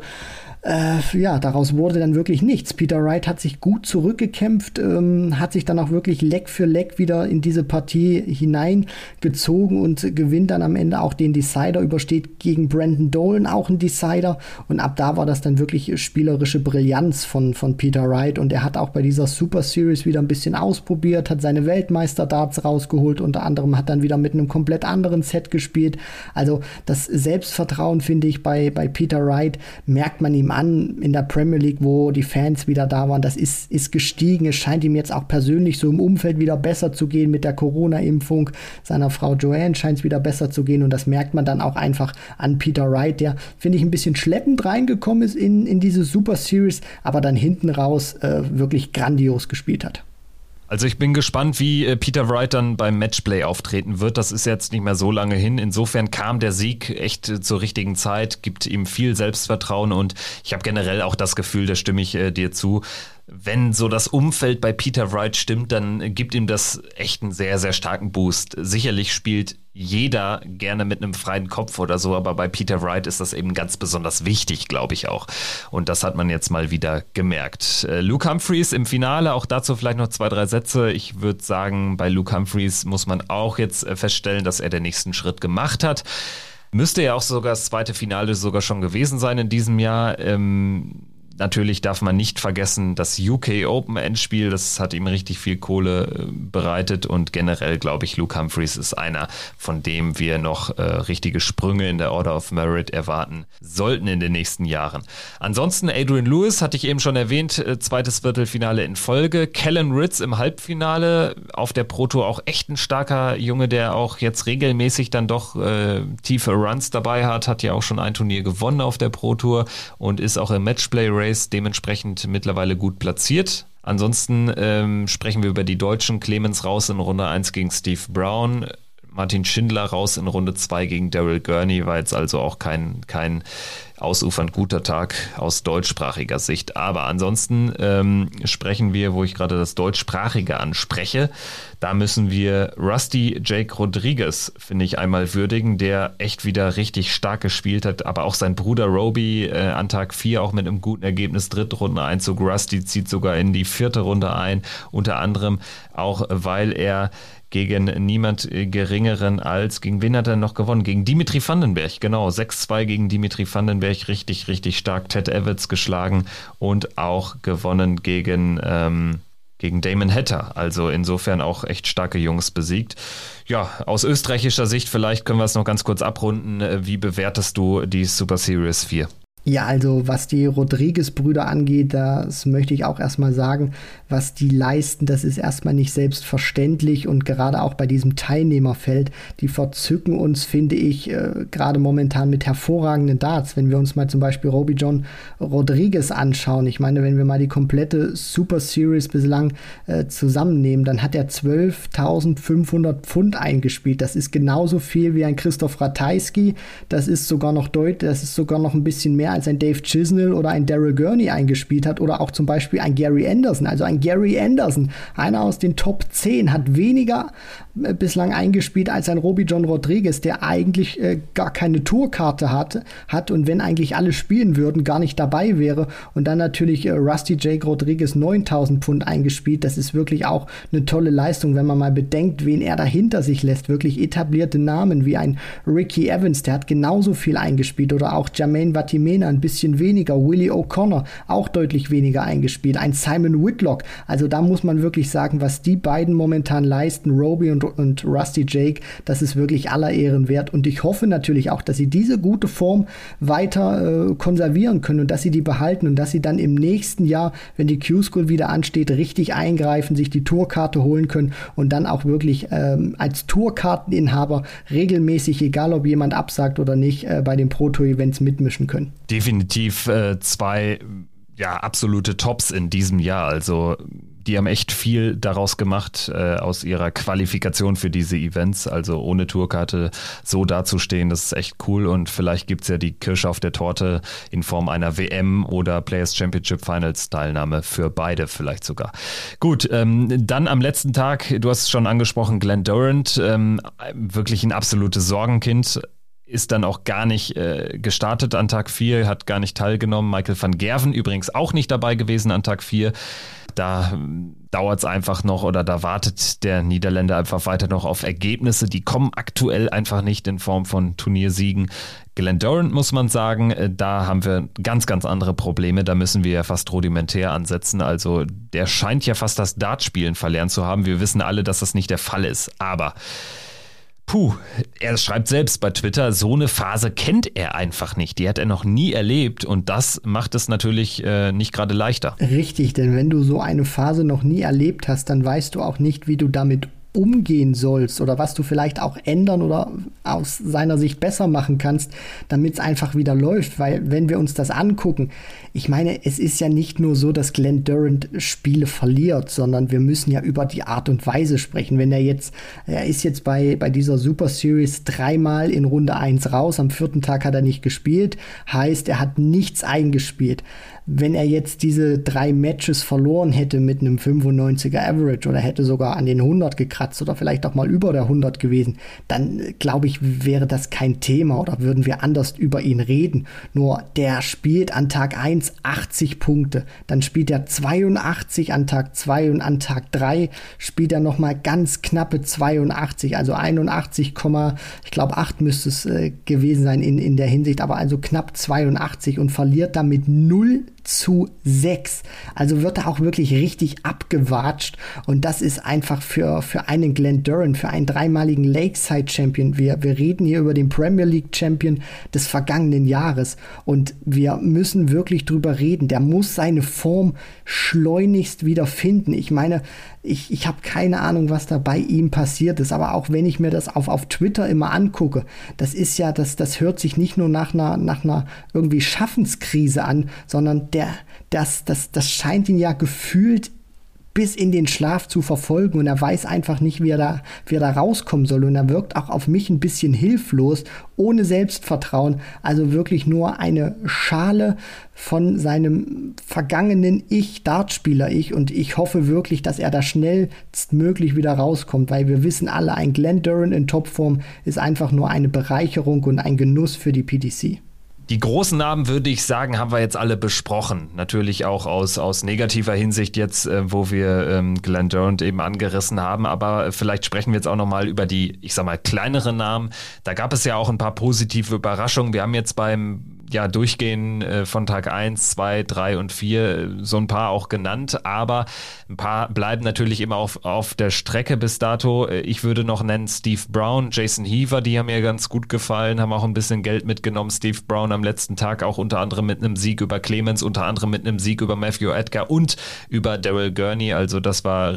Äh, ja, daraus wurde dann wirklich nichts. Peter Wright hat sich gut zurückgekämpft, ähm, hat sich dann auch wirklich Leck für Leck wieder in diese Partie hineingezogen und gewinnt dann am Ende auch den Decider, übersteht gegen Brandon Dolan auch ein Decider und ab da war das dann wirklich spielerische Brillanz von, von Peter Wright und er hat auch bei dieser Super Series wieder ein bisschen ausprobiert, hat seine Weltmeister-Darts rausgeholt, unter anderem hat dann wieder mit einem komplett anderen Set gespielt. Also das Selbstvertrauen, finde ich, bei, bei Peter Wright merkt man ihm an in der Premier League, wo die Fans wieder da waren. Das ist, ist gestiegen. Es scheint ihm jetzt auch persönlich so im Umfeld wieder besser zu gehen mit der Corona-Impfung. Seiner Frau Joanne scheint es wieder besser zu gehen. Und das merkt man dann auch einfach an Peter Wright, der, finde ich, ein bisschen schleppend reingekommen ist in, in diese Super Series, aber dann hinten raus äh, wirklich grandios gespielt hat. Also ich bin gespannt, wie äh, Peter Wright dann beim Matchplay auftreten wird. Das ist jetzt nicht mehr so lange hin. Insofern kam der Sieg echt äh, zur richtigen Zeit, gibt ihm viel Selbstvertrauen und ich habe generell auch das Gefühl, da stimme ich äh, dir zu, wenn so das Umfeld bei Peter Wright stimmt, dann gibt ihm das echt einen sehr, sehr starken Boost. Sicherlich spielt jeder gerne mit einem freien Kopf oder so, aber bei Peter Wright ist das eben ganz besonders wichtig, glaube ich auch. Und das hat man jetzt mal wieder gemerkt. Äh, Luke Humphreys im Finale, auch dazu vielleicht noch zwei, drei Sätze. Ich würde sagen, bei Luke Humphreys muss man auch jetzt äh, feststellen, dass er den nächsten Schritt gemacht hat. Müsste ja auch sogar das zweite Finale sogar schon gewesen sein in diesem Jahr. Ähm, Natürlich darf man nicht vergessen, das UK Open Endspiel, das hat ihm richtig viel Kohle äh, bereitet und generell glaube ich, Luke Humphreys ist einer, von dem wir noch äh, richtige Sprünge in der Order of Merit erwarten sollten in den nächsten Jahren. Ansonsten Adrian Lewis hatte ich eben schon erwähnt, äh, zweites Viertelfinale in Folge. Kellen Ritz im Halbfinale auf der Proto auch echt ein starker Junge, der auch jetzt regelmäßig dann doch äh, tiefe Runs dabei hat, hat ja auch schon ein Turnier gewonnen auf der Pro Tour und ist auch im Matchplay Race dementsprechend mittlerweile gut platziert. Ansonsten ähm, sprechen wir über die Deutschen. Clemens raus in Runde 1 gegen Steve Brown. Martin Schindler raus in Runde 2 gegen Daryl Gurney, war jetzt also auch kein, kein ausufernd guter Tag aus deutschsprachiger Sicht. Aber ansonsten ähm, sprechen wir, wo ich gerade das Deutschsprachige anspreche, da müssen wir Rusty Jake Rodriguez, finde ich, einmal würdigen, der echt wieder richtig stark gespielt hat, aber auch sein Bruder Roby äh, an Tag 4 auch mit einem guten Ergebnis Drittrundeneinzug. Rusty zieht sogar in die vierte Runde ein, unter anderem auch, weil er gegen niemand geringeren als, gegen wen hat er noch gewonnen? Gegen Dimitri Vandenberg, genau. 6-2 gegen Dimitri Vandenberg, richtig, richtig stark. Ted Evans geschlagen und auch gewonnen gegen, ähm, gegen Damon Hatter. Also insofern auch echt starke Jungs besiegt. Ja, aus österreichischer Sicht, vielleicht können wir es noch ganz kurz abrunden. Wie bewertest du die Super Series 4? Ja, also was die Rodriguez-Brüder angeht, das möchte ich auch erstmal sagen, was die leisten, das ist erstmal nicht selbstverständlich und gerade auch bei diesem Teilnehmerfeld, die verzücken uns, finde ich, äh, gerade momentan mit hervorragenden Darts. Wenn wir uns mal zum Beispiel Roby John Rodriguez anschauen, ich meine, wenn wir mal die komplette Super Series bislang äh, zusammennehmen, dann hat er 12.500 Pfund eingespielt. Das ist genauso viel wie ein Christoph Ratajski. Das ist sogar noch deutlich, das ist sogar noch ein bisschen mehr als ein Dave Chisnell oder ein Daryl Gurney eingespielt hat oder auch zum Beispiel ein Gary Anderson. Also ein Gary Anderson, einer aus den Top 10, hat weniger äh, bislang eingespielt als ein Roby John Rodriguez, der eigentlich äh, gar keine Tourkarte hatte, hat und wenn eigentlich alle spielen würden, gar nicht dabei wäre. Und dann natürlich äh, Rusty Jake Rodriguez 9000 Pfund eingespielt. Das ist wirklich auch eine tolle Leistung, wenn man mal bedenkt, wen er dahinter sich lässt. Wirklich etablierte Namen wie ein Ricky Evans, der hat genauso viel eingespielt oder auch Jermaine Vatimena Trainer ein bisschen weniger. Willie O'Connor auch deutlich weniger eingespielt. Ein Simon Whitlock. Also da muss man wirklich sagen, was die beiden momentan leisten, Roby und, und Rusty Jake, das ist wirklich aller Ehren wert. Und ich hoffe natürlich auch, dass sie diese gute Form weiter äh, konservieren können und dass sie die behalten und dass sie dann im nächsten Jahr, wenn die Q-School wieder ansteht, richtig eingreifen, sich die Tourkarte holen können und dann auch wirklich ähm, als Tourkarteninhaber regelmäßig, egal ob jemand absagt oder nicht, äh, bei den Pro-Tour-Events mitmischen können definitiv äh, zwei ja, absolute Tops in diesem Jahr. Also die haben echt viel daraus gemacht, äh, aus ihrer Qualifikation für diese Events. Also ohne Tourkarte so dazustehen, das ist echt cool. Und vielleicht gibt es ja die Kirsche auf der Torte in Form einer WM oder Players Championship Finals Teilnahme für beide vielleicht sogar. Gut, ähm, dann am letzten Tag, du hast es schon angesprochen, Glenn Durant, ähm, wirklich ein absolutes Sorgenkind ist dann auch gar nicht äh, gestartet an Tag 4, hat gar nicht teilgenommen. Michael van Gerven übrigens auch nicht dabei gewesen an Tag 4. Da ähm, dauert es einfach noch oder da wartet der Niederländer einfach weiter noch auf Ergebnisse. Die kommen aktuell einfach nicht in Form von Turniersiegen. Glenn Durant muss man sagen, äh, da haben wir ganz, ganz andere Probleme. Da müssen wir ja fast rudimentär ansetzen. Also der scheint ja fast das Dartspielen verlernt zu haben. Wir wissen alle, dass das nicht der Fall ist. Aber Puh, er schreibt selbst bei Twitter, so eine Phase kennt er einfach nicht. Die hat er noch nie erlebt und das macht es natürlich äh, nicht gerade leichter. Richtig, denn wenn du so eine Phase noch nie erlebt hast, dann weißt du auch nicht, wie du damit umgehen sollst oder was du vielleicht auch ändern oder aus seiner Sicht besser machen kannst, damit es einfach wieder läuft. Weil wenn wir uns das angucken, ich meine, es ist ja nicht nur so, dass Glenn Durant Spiele verliert, sondern wir müssen ja über die Art und Weise sprechen. Wenn er jetzt, er ist jetzt bei, bei dieser Super Series dreimal in Runde 1 raus, am vierten Tag hat er nicht gespielt, heißt, er hat nichts eingespielt. wenn er jetzt diese drei Matches verloren hätte mit einem 95er Average oder hätte sogar an den 100 gekratzt oder vielleicht auch mal über der 100 gewesen, dann glaube ich, wäre das kein Thema oder würden wir anders über ihn reden. Nur der spielt an Tag 1 80 Punkte, dann spielt er 82 an Tag 2 und an Tag 3 spielt er nochmal ganz knappe 82, also 81, ich glaube 8 müsste es äh, gewesen sein in, in der Hinsicht, aber also knapp 82 und verliert damit 0 zu 6. Also wird er auch wirklich richtig abgewatscht. Und das ist einfach für, für einen Glenn Duran, für einen dreimaligen Lakeside Champion. Wir, wir reden hier über den Premier League Champion des vergangenen Jahres. Und wir müssen wirklich drüber reden. Der muss seine Form schleunigst wieder finden. Ich meine, ich, ich habe keine Ahnung, was da bei ihm passiert ist. Aber auch wenn ich mir das auf, auf Twitter immer angucke, das ist ja, das, das hört sich nicht nur nach einer, nach einer irgendwie Schaffenskrise an, sondern der, das, das, das scheint ihn ja gefühlt bis in den Schlaf zu verfolgen. Und er weiß einfach nicht, wie er da, wie er da rauskommen soll. Und er wirkt auch auf mich ein bisschen hilflos, ohne Selbstvertrauen, also wirklich nur eine Schale von seinem vergangenen Ich, Dartspieler Ich. Und ich hoffe wirklich, dass er da schnellstmöglich wieder rauskommt, weil wir wissen alle, ein Glenn Duran in Topform ist einfach nur eine Bereicherung und ein Genuss für die PDC. Die großen Namen, würde ich sagen, haben wir jetzt alle besprochen. Natürlich auch aus, aus negativer Hinsicht jetzt, äh, wo wir ähm, Glenn Durant eben angerissen haben. Aber vielleicht sprechen wir jetzt auch nochmal über die, ich sag mal, kleineren Namen. Da gab es ja auch ein paar positive Überraschungen. Wir haben jetzt beim ja, Durchgehen äh, von Tag 1, 2, 3 und 4 äh, so ein paar auch genannt, aber ein paar bleiben natürlich immer auf, auf der Strecke bis dato. Äh, ich würde noch nennen Steve Brown, Jason Heaver, die haben mir ganz gut gefallen, haben auch ein bisschen Geld mitgenommen. Steve Brown am letzten Tag auch unter anderem mit einem Sieg über Clemens, unter anderem mit einem Sieg über Matthew Edgar und über Daryl Gurney. Also das war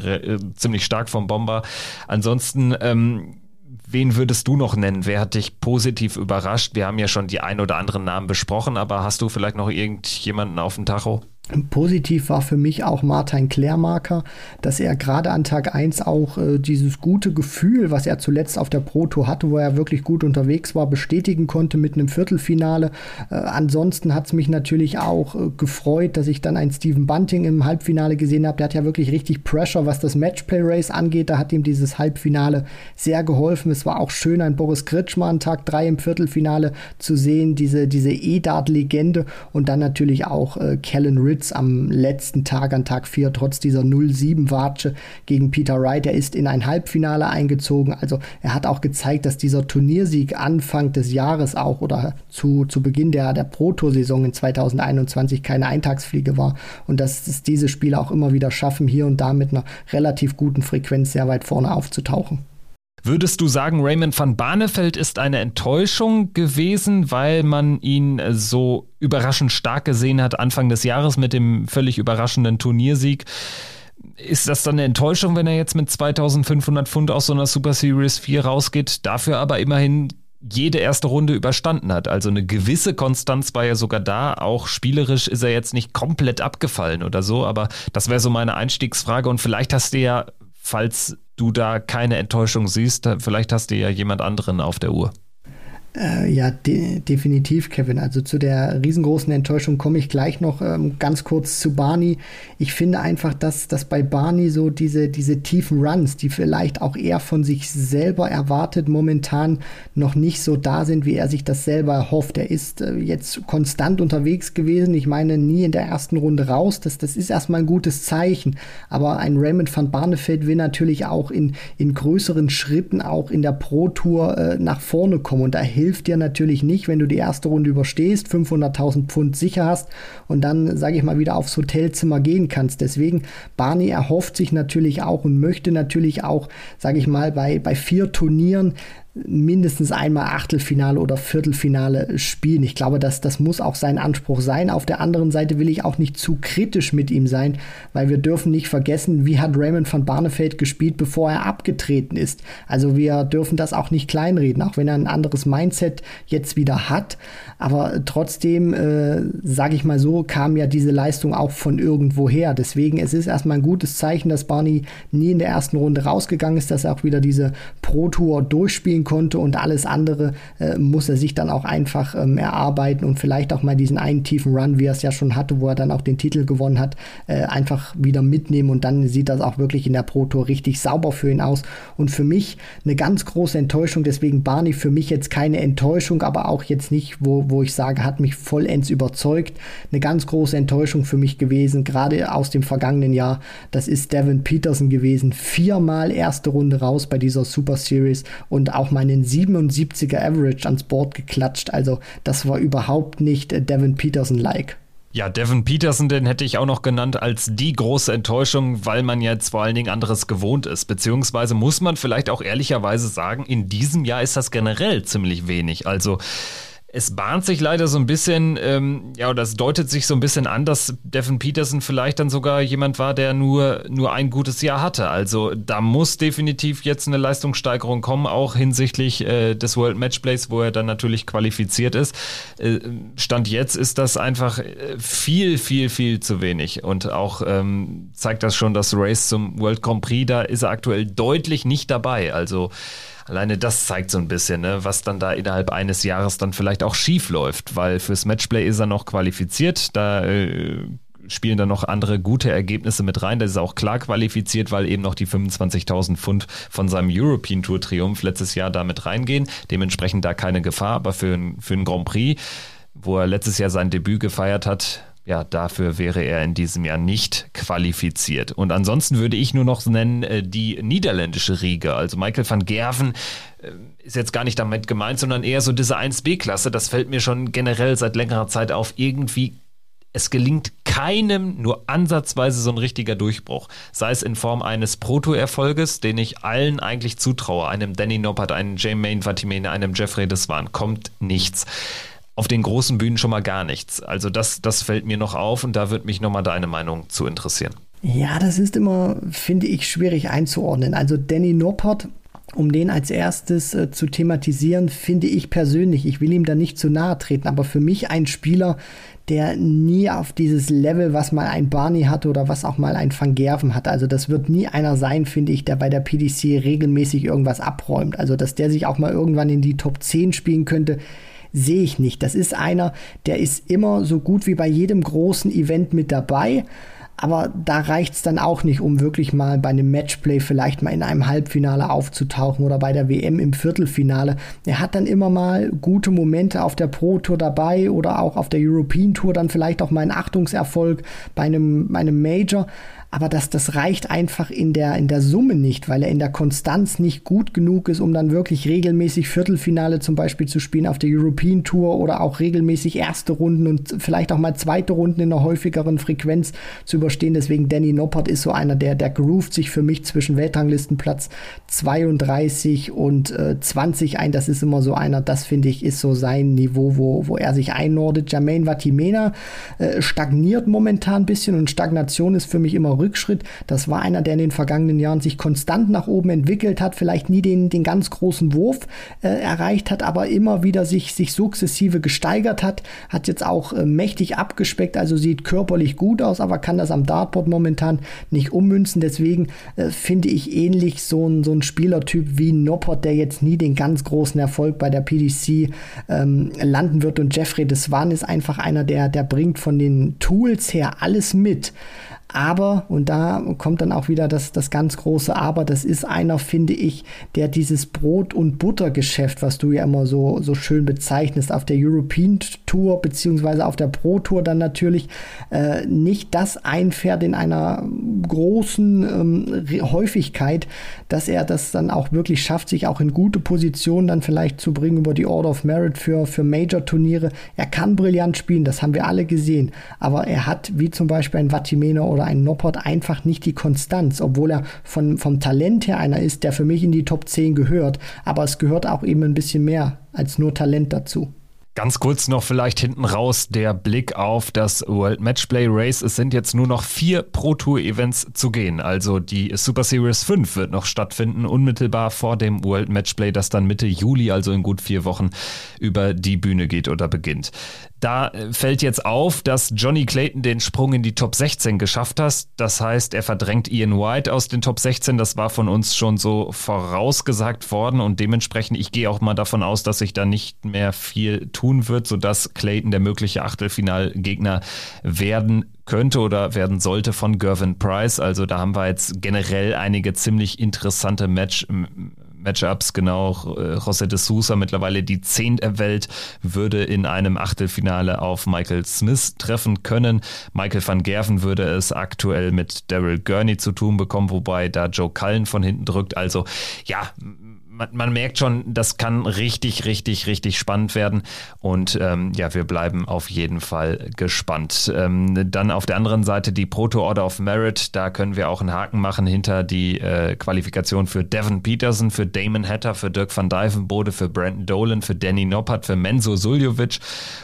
ziemlich stark vom Bomber. Ansonsten ähm, Wen würdest du noch nennen? Wer hat dich positiv überrascht? Wir haben ja schon die ein oder anderen Namen besprochen, aber hast du vielleicht noch irgendjemanden auf dem Tacho? Positiv war für mich auch Martin Klärmarker, dass er gerade an Tag 1 auch äh, dieses gute Gefühl, was er zuletzt auf der Pro Tour hatte, wo er wirklich gut unterwegs war, bestätigen konnte mit einem Viertelfinale. Äh, ansonsten hat es mich natürlich auch äh, gefreut, dass ich dann einen Steven Bunting im Halbfinale gesehen habe. Der hat ja wirklich richtig Pressure, was das Matchplay Race angeht. Da hat ihm dieses Halbfinale sehr geholfen. Es war auch schön, einen Boris Kritschmann an Tag 3 im Viertelfinale zu sehen, diese, diese E-Dart-Legende und dann natürlich auch äh, Kellen Ritz Fritz am letzten Tag, an Tag 4, trotz dieser 0-7-Watsche gegen Peter Wright. Er ist in ein Halbfinale eingezogen. Also er hat auch gezeigt, dass dieser Turniersieg Anfang des Jahres auch oder zu, zu Beginn der, der Pro-Tour-Saison in 2021 keine Eintagsfliege war. Und dass es diese Spieler auch immer wieder schaffen, hier und da mit einer relativ guten Frequenz sehr weit vorne aufzutauchen. Würdest du sagen, Raymond van Barneveld ist eine Enttäuschung gewesen, weil man ihn so überraschend stark gesehen hat Anfang des Jahres mit dem völlig überraschenden Turniersieg? Ist das dann eine Enttäuschung, wenn er jetzt mit 2500 Pfund aus so einer Super Series 4 rausgeht, dafür aber immerhin jede erste Runde überstanden hat. Also eine gewisse Konstanz war ja sogar da. Auch spielerisch ist er jetzt nicht komplett abgefallen oder so, aber das wäre so meine Einstiegsfrage. Und vielleicht hast du ja, falls du da keine Enttäuschung siehst. Vielleicht hast du ja jemand anderen auf der Uhr. Äh, ja, de definitiv, Kevin. Also zu der riesengroßen Enttäuschung komme ich gleich noch ähm, ganz kurz zu Barney. Ich finde einfach, dass, dass bei Barney so diese, diese tiefen Runs, die vielleicht auch er von sich selber erwartet, momentan noch nicht so da sind, wie er sich das selber erhofft. Er ist äh, jetzt konstant unterwegs gewesen. Ich meine, nie in der ersten Runde raus. Das, das ist erstmal ein gutes Zeichen. Aber ein Raymond van Barneveld will natürlich auch in, in größeren Schritten auch in der Pro Tour äh, nach vorne kommen. Und da hilft hilft dir natürlich nicht, wenn du die erste Runde überstehst, 500.000 Pfund sicher hast und dann, sage ich mal, wieder aufs Hotelzimmer gehen kannst. Deswegen, Barney erhofft sich natürlich auch und möchte natürlich auch, sage ich mal, bei, bei vier Turnieren mindestens einmal Achtelfinale oder Viertelfinale spielen. Ich glaube, dass das muss auch sein Anspruch sein. Auf der anderen Seite will ich auch nicht zu kritisch mit ihm sein, weil wir dürfen nicht vergessen, wie hat Raymond van Barneveld gespielt, bevor er abgetreten ist. Also wir dürfen das auch nicht kleinreden, auch wenn er ein anderes Mindset jetzt wieder hat. Aber trotzdem, äh, sage ich mal so, kam ja diese Leistung auch von irgendwoher. Deswegen es ist erstmal ein gutes Zeichen, dass Barney nie in der ersten Runde rausgegangen ist, dass er auch wieder diese Pro Tour durchspielen konnte und alles andere äh, muss er sich dann auch einfach ähm, erarbeiten und vielleicht auch mal diesen einen tiefen Run, wie er es ja schon hatte, wo er dann auch den Titel gewonnen hat, äh, einfach wieder mitnehmen und dann sieht das auch wirklich in der Pro Tour richtig sauber für ihn aus und für mich eine ganz große Enttäuschung, deswegen Barney für mich jetzt keine Enttäuschung, aber auch jetzt nicht, wo, wo ich sage, hat mich vollends überzeugt. Eine ganz große Enttäuschung für mich gewesen, gerade aus dem vergangenen Jahr. Das ist Devin Peterson gewesen. Viermal erste Runde raus bei dieser Super Series und auch meinen 77er Average ans Board geklatscht. Also das war überhaupt nicht Devin Peterson-like. Ja, Devin Peterson, den hätte ich auch noch genannt als die große Enttäuschung, weil man jetzt vor allen Dingen anderes gewohnt ist. Beziehungsweise muss man vielleicht auch ehrlicherweise sagen, in diesem Jahr ist das generell ziemlich wenig. Also es bahnt sich leider so ein bisschen, ähm, ja, das deutet sich so ein bisschen an, dass Devin Peterson vielleicht dann sogar jemand war, der nur, nur ein gutes Jahr hatte. Also da muss definitiv jetzt eine Leistungssteigerung kommen, auch hinsichtlich äh, des World Matchplays, wo er dann natürlich qualifiziert ist. Äh, Stand jetzt ist das einfach äh, viel, viel, viel zu wenig. Und auch ähm, zeigt das schon das Race zum World Grand Prix, da ist er aktuell deutlich nicht dabei. Also alleine das zeigt so ein bisschen, ne, was dann da innerhalb eines Jahres dann vielleicht auch schief läuft, weil fürs Matchplay ist er noch qualifiziert, da äh, spielen dann noch andere gute Ergebnisse mit rein. Das ist auch klar qualifiziert, weil eben noch die 25.000 Pfund von seinem European Tour Triumph letztes Jahr damit reingehen. Dementsprechend da keine Gefahr, aber für, für einen Grand Prix, wo er letztes Jahr sein Debüt gefeiert hat, ja, dafür wäre er in diesem Jahr nicht qualifiziert. Und ansonsten würde ich nur noch nennen äh, die niederländische Riege. Also Michael van Gerven äh, ist jetzt gar nicht damit gemeint, sondern eher so diese 1B-Klasse. Das fällt mir schon generell seit längerer Zeit auf. Irgendwie es gelingt keinem nur ansatzweise so ein richtiger Durchbruch. Sei es in Form eines Proto-Erfolges, den ich allen eigentlich zutraue. Einem Danny Noppert, einem Jermaine Vatimene, einem Jeffrey Deswan. Kommt nichts auf den großen Bühnen schon mal gar nichts. Also das, das fällt mir noch auf und da würde mich nochmal deine Meinung zu interessieren. Ja, das ist immer, finde ich, schwierig einzuordnen. Also Danny Noppert, um den als erstes äh, zu thematisieren, finde ich persönlich, ich will ihm da nicht zu nahe treten, aber für mich ein Spieler, der nie auf dieses Level, was mal ein Barney hatte oder was auch mal ein Van Gerven hatte. Also das wird nie einer sein, finde ich, der bei der PDC regelmäßig irgendwas abräumt. Also dass der sich auch mal irgendwann in die Top 10 spielen könnte, sehe ich nicht. Das ist einer, der ist immer so gut wie bei jedem großen Event mit dabei. Aber da reicht es dann auch nicht, um wirklich mal bei einem Matchplay vielleicht mal in einem Halbfinale aufzutauchen oder bei der WM im Viertelfinale. Er hat dann immer mal gute Momente auf der Pro Tour dabei oder auch auf der European Tour dann vielleicht auch mal einen Achtungserfolg bei einem, bei einem Major aber das, das reicht einfach in der, in der Summe nicht, weil er in der Konstanz nicht gut genug ist, um dann wirklich regelmäßig Viertelfinale zum Beispiel zu spielen auf der European Tour oder auch regelmäßig erste Runden und vielleicht auch mal zweite Runden in einer häufigeren Frequenz zu überstehen. Deswegen Danny Noppert ist so einer, der, der groovt sich für mich zwischen Weltranglistenplatz 32 und äh, 20 ein. Das ist immer so einer, das finde ich, ist so sein Niveau, wo, wo er sich einnordet. Jermaine Vatimena äh, stagniert momentan ein bisschen und Stagnation ist für mich immer Rückschritt. Das war einer, der in den vergangenen Jahren sich konstant nach oben entwickelt hat, vielleicht nie den, den ganz großen Wurf äh, erreicht hat, aber immer wieder sich, sich sukzessive gesteigert hat, hat jetzt auch äh, mächtig abgespeckt, also sieht körperlich gut aus, aber kann das am Dartboard momentan nicht ummünzen. Deswegen äh, finde ich ähnlich so ein, so ein Spielertyp wie Noppert, der jetzt nie den ganz großen Erfolg bei der PDC ähm, landen wird. Und Jeffrey Deswan ist einfach einer, der, der bringt von den Tools her alles mit. Aber, und da kommt dann auch wieder das, das ganz große Aber, das ist einer, finde ich, der dieses Brot- und Buttergeschäft, was du ja immer so, so schön bezeichnest, auf der European Tour beziehungsweise auf der Pro Tour dann natürlich äh, nicht das einfährt in einer großen ähm, Häufigkeit, dass er das dann auch wirklich schafft, sich auch in gute Positionen dann vielleicht zu bringen über die Order of Merit für, für Major-Turniere. Er kann brillant spielen, das haben wir alle gesehen, aber er hat, wie zum Beispiel ein Vatimena oder ein Noppert einfach nicht die Konstanz, obwohl er von, vom Talent her einer ist, der für mich in die Top 10 gehört. Aber es gehört auch eben ein bisschen mehr als nur Talent dazu. Ganz kurz noch vielleicht hinten raus der Blick auf das World Matchplay Race. Es sind jetzt nur noch vier Pro Tour Events zu gehen. Also die Super Series 5 wird noch stattfinden, unmittelbar vor dem World Matchplay, das dann Mitte Juli, also in gut vier Wochen, über die Bühne geht oder beginnt. Da äh, fällt jetzt auf, dass Johnny Clayton den Sprung in die Top 16 geschafft hat. Das heißt, er verdrängt Ian White aus den Top 16. Das war von uns schon so vorausgesagt worden und dementsprechend, ich gehe auch mal davon aus, dass sich da nicht mehr viel tun wird, sodass Clayton der mögliche Achtelfinalgegner werden könnte oder werden sollte von Gervin Price. Also da haben wir jetzt generell einige ziemlich interessante Match Matchups, genau. José de Sousa, mittlerweile die Zehnt Welt, würde in einem Achtelfinale auf Michael Smith treffen können. Michael van Gerven würde es aktuell mit Daryl Gurney zu tun bekommen, wobei da Joe Cullen von hinten drückt. Also ja, man, man, merkt schon, das kann richtig, richtig, richtig spannend werden. Und ähm, ja, wir bleiben auf jeden Fall gespannt. Ähm, dann auf der anderen Seite die Proto Order of Merit. Da können wir auch einen Haken machen hinter die äh, Qualifikation für Devin Peterson, für Damon Hatter, für Dirk van Dijvenbode, für Brandon Dolan, für Danny Noppert, für Menzo Suljovic.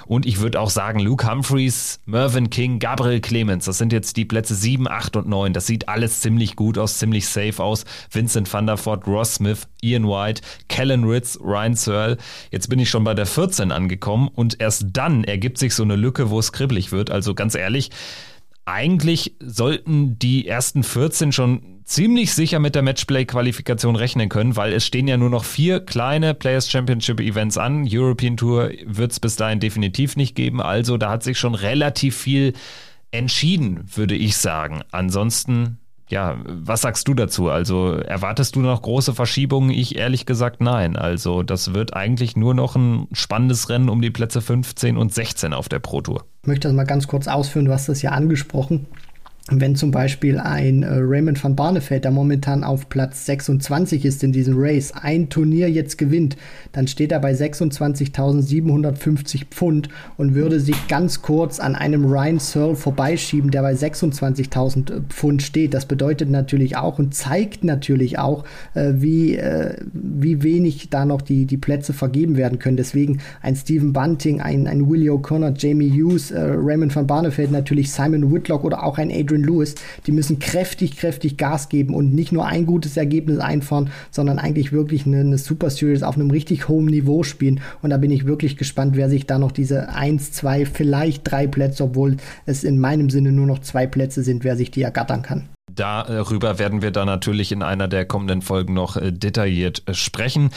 Und ich würde auch sagen, Luke Humphreys, Mervyn King, Gabriel Clemens. Das sind jetzt die Plätze 7, 8 und 9. Das sieht alles ziemlich gut aus, ziemlich safe aus. Vincent van der Voort, Ross Smith, Ian White. Kellen Ritz, Ryan Searle. Jetzt bin ich schon bei der 14 angekommen und erst dann ergibt sich so eine Lücke, wo es kribbelig wird. Also ganz ehrlich, eigentlich sollten die ersten 14 schon ziemlich sicher mit der Matchplay-Qualifikation rechnen können, weil es stehen ja nur noch vier kleine Players Championship Events an. European Tour wird es bis dahin definitiv nicht geben. Also da hat sich schon relativ viel entschieden, würde ich sagen. Ansonsten ja, was sagst du dazu? Also erwartest du noch große Verschiebungen? Ich ehrlich gesagt nein. Also das wird eigentlich nur noch ein spannendes Rennen um die Plätze 15 und 16 auf der Pro Tour. Ich möchte das mal ganz kurz ausführen, du hast das ja angesprochen wenn zum Beispiel ein äh, Raymond van Barneveld, der momentan auf Platz 26 ist in diesem Race, ein Turnier jetzt gewinnt, dann steht er bei 26.750 Pfund und würde sich ganz kurz an einem Ryan Searle vorbeischieben, der bei 26.000 Pfund steht. Das bedeutet natürlich auch und zeigt natürlich auch, äh, wie, äh, wie wenig da noch die, die Plätze vergeben werden können. Deswegen ein Stephen Bunting, ein, ein Willie O'Connor, Jamie Hughes, äh, Raymond van Barneveld, natürlich Simon Whitlock oder auch ein Adrian Adrian Lewis, die müssen kräftig, kräftig Gas geben und nicht nur ein gutes Ergebnis einfahren, sondern eigentlich wirklich eine, eine Super Series auf einem richtig hohen Niveau spielen. Und da bin ich wirklich gespannt, wer sich da noch diese 1, 2, vielleicht drei Plätze, obwohl es in meinem Sinne nur noch zwei Plätze sind, wer sich die ergattern kann. Darüber werden wir dann natürlich in einer der kommenden Folgen noch äh, detailliert äh, sprechen.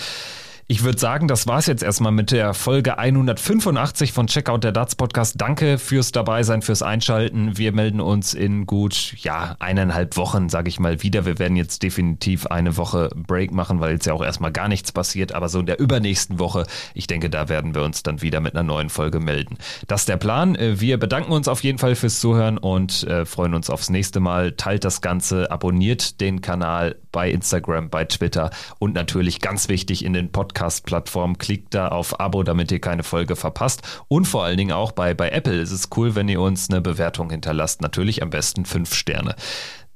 Ich würde sagen, das war's jetzt erstmal mit der Folge 185 von Checkout der Darts Podcast. Danke fürs Dabeisein, fürs Einschalten. Wir melden uns in gut, ja, eineinhalb Wochen, sage ich mal, wieder. Wir werden jetzt definitiv eine Woche Break machen, weil jetzt ja auch erstmal gar nichts passiert. Aber so in der übernächsten Woche, ich denke, da werden wir uns dann wieder mit einer neuen Folge melden. Das ist der Plan. Äh, wir bedanken uns auf jeden Fall fürs Zuhören und äh, freuen uns aufs nächste Mal. Teilt das Ganze, abonniert den Kanal bei Instagram, bei Twitter und natürlich ganz wichtig in den Podcast Podcast-Plattform. Klickt da auf Abo, damit ihr keine Folge verpasst. Und vor allen Dingen auch bei, bei Apple ist es cool, wenn ihr uns eine Bewertung hinterlasst. Natürlich am besten fünf Sterne.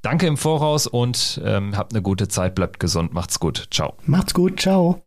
Danke im Voraus und ähm, habt eine gute Zeit, bleibt gesund, macht's gut. Ciao. Macht's gut, ciao.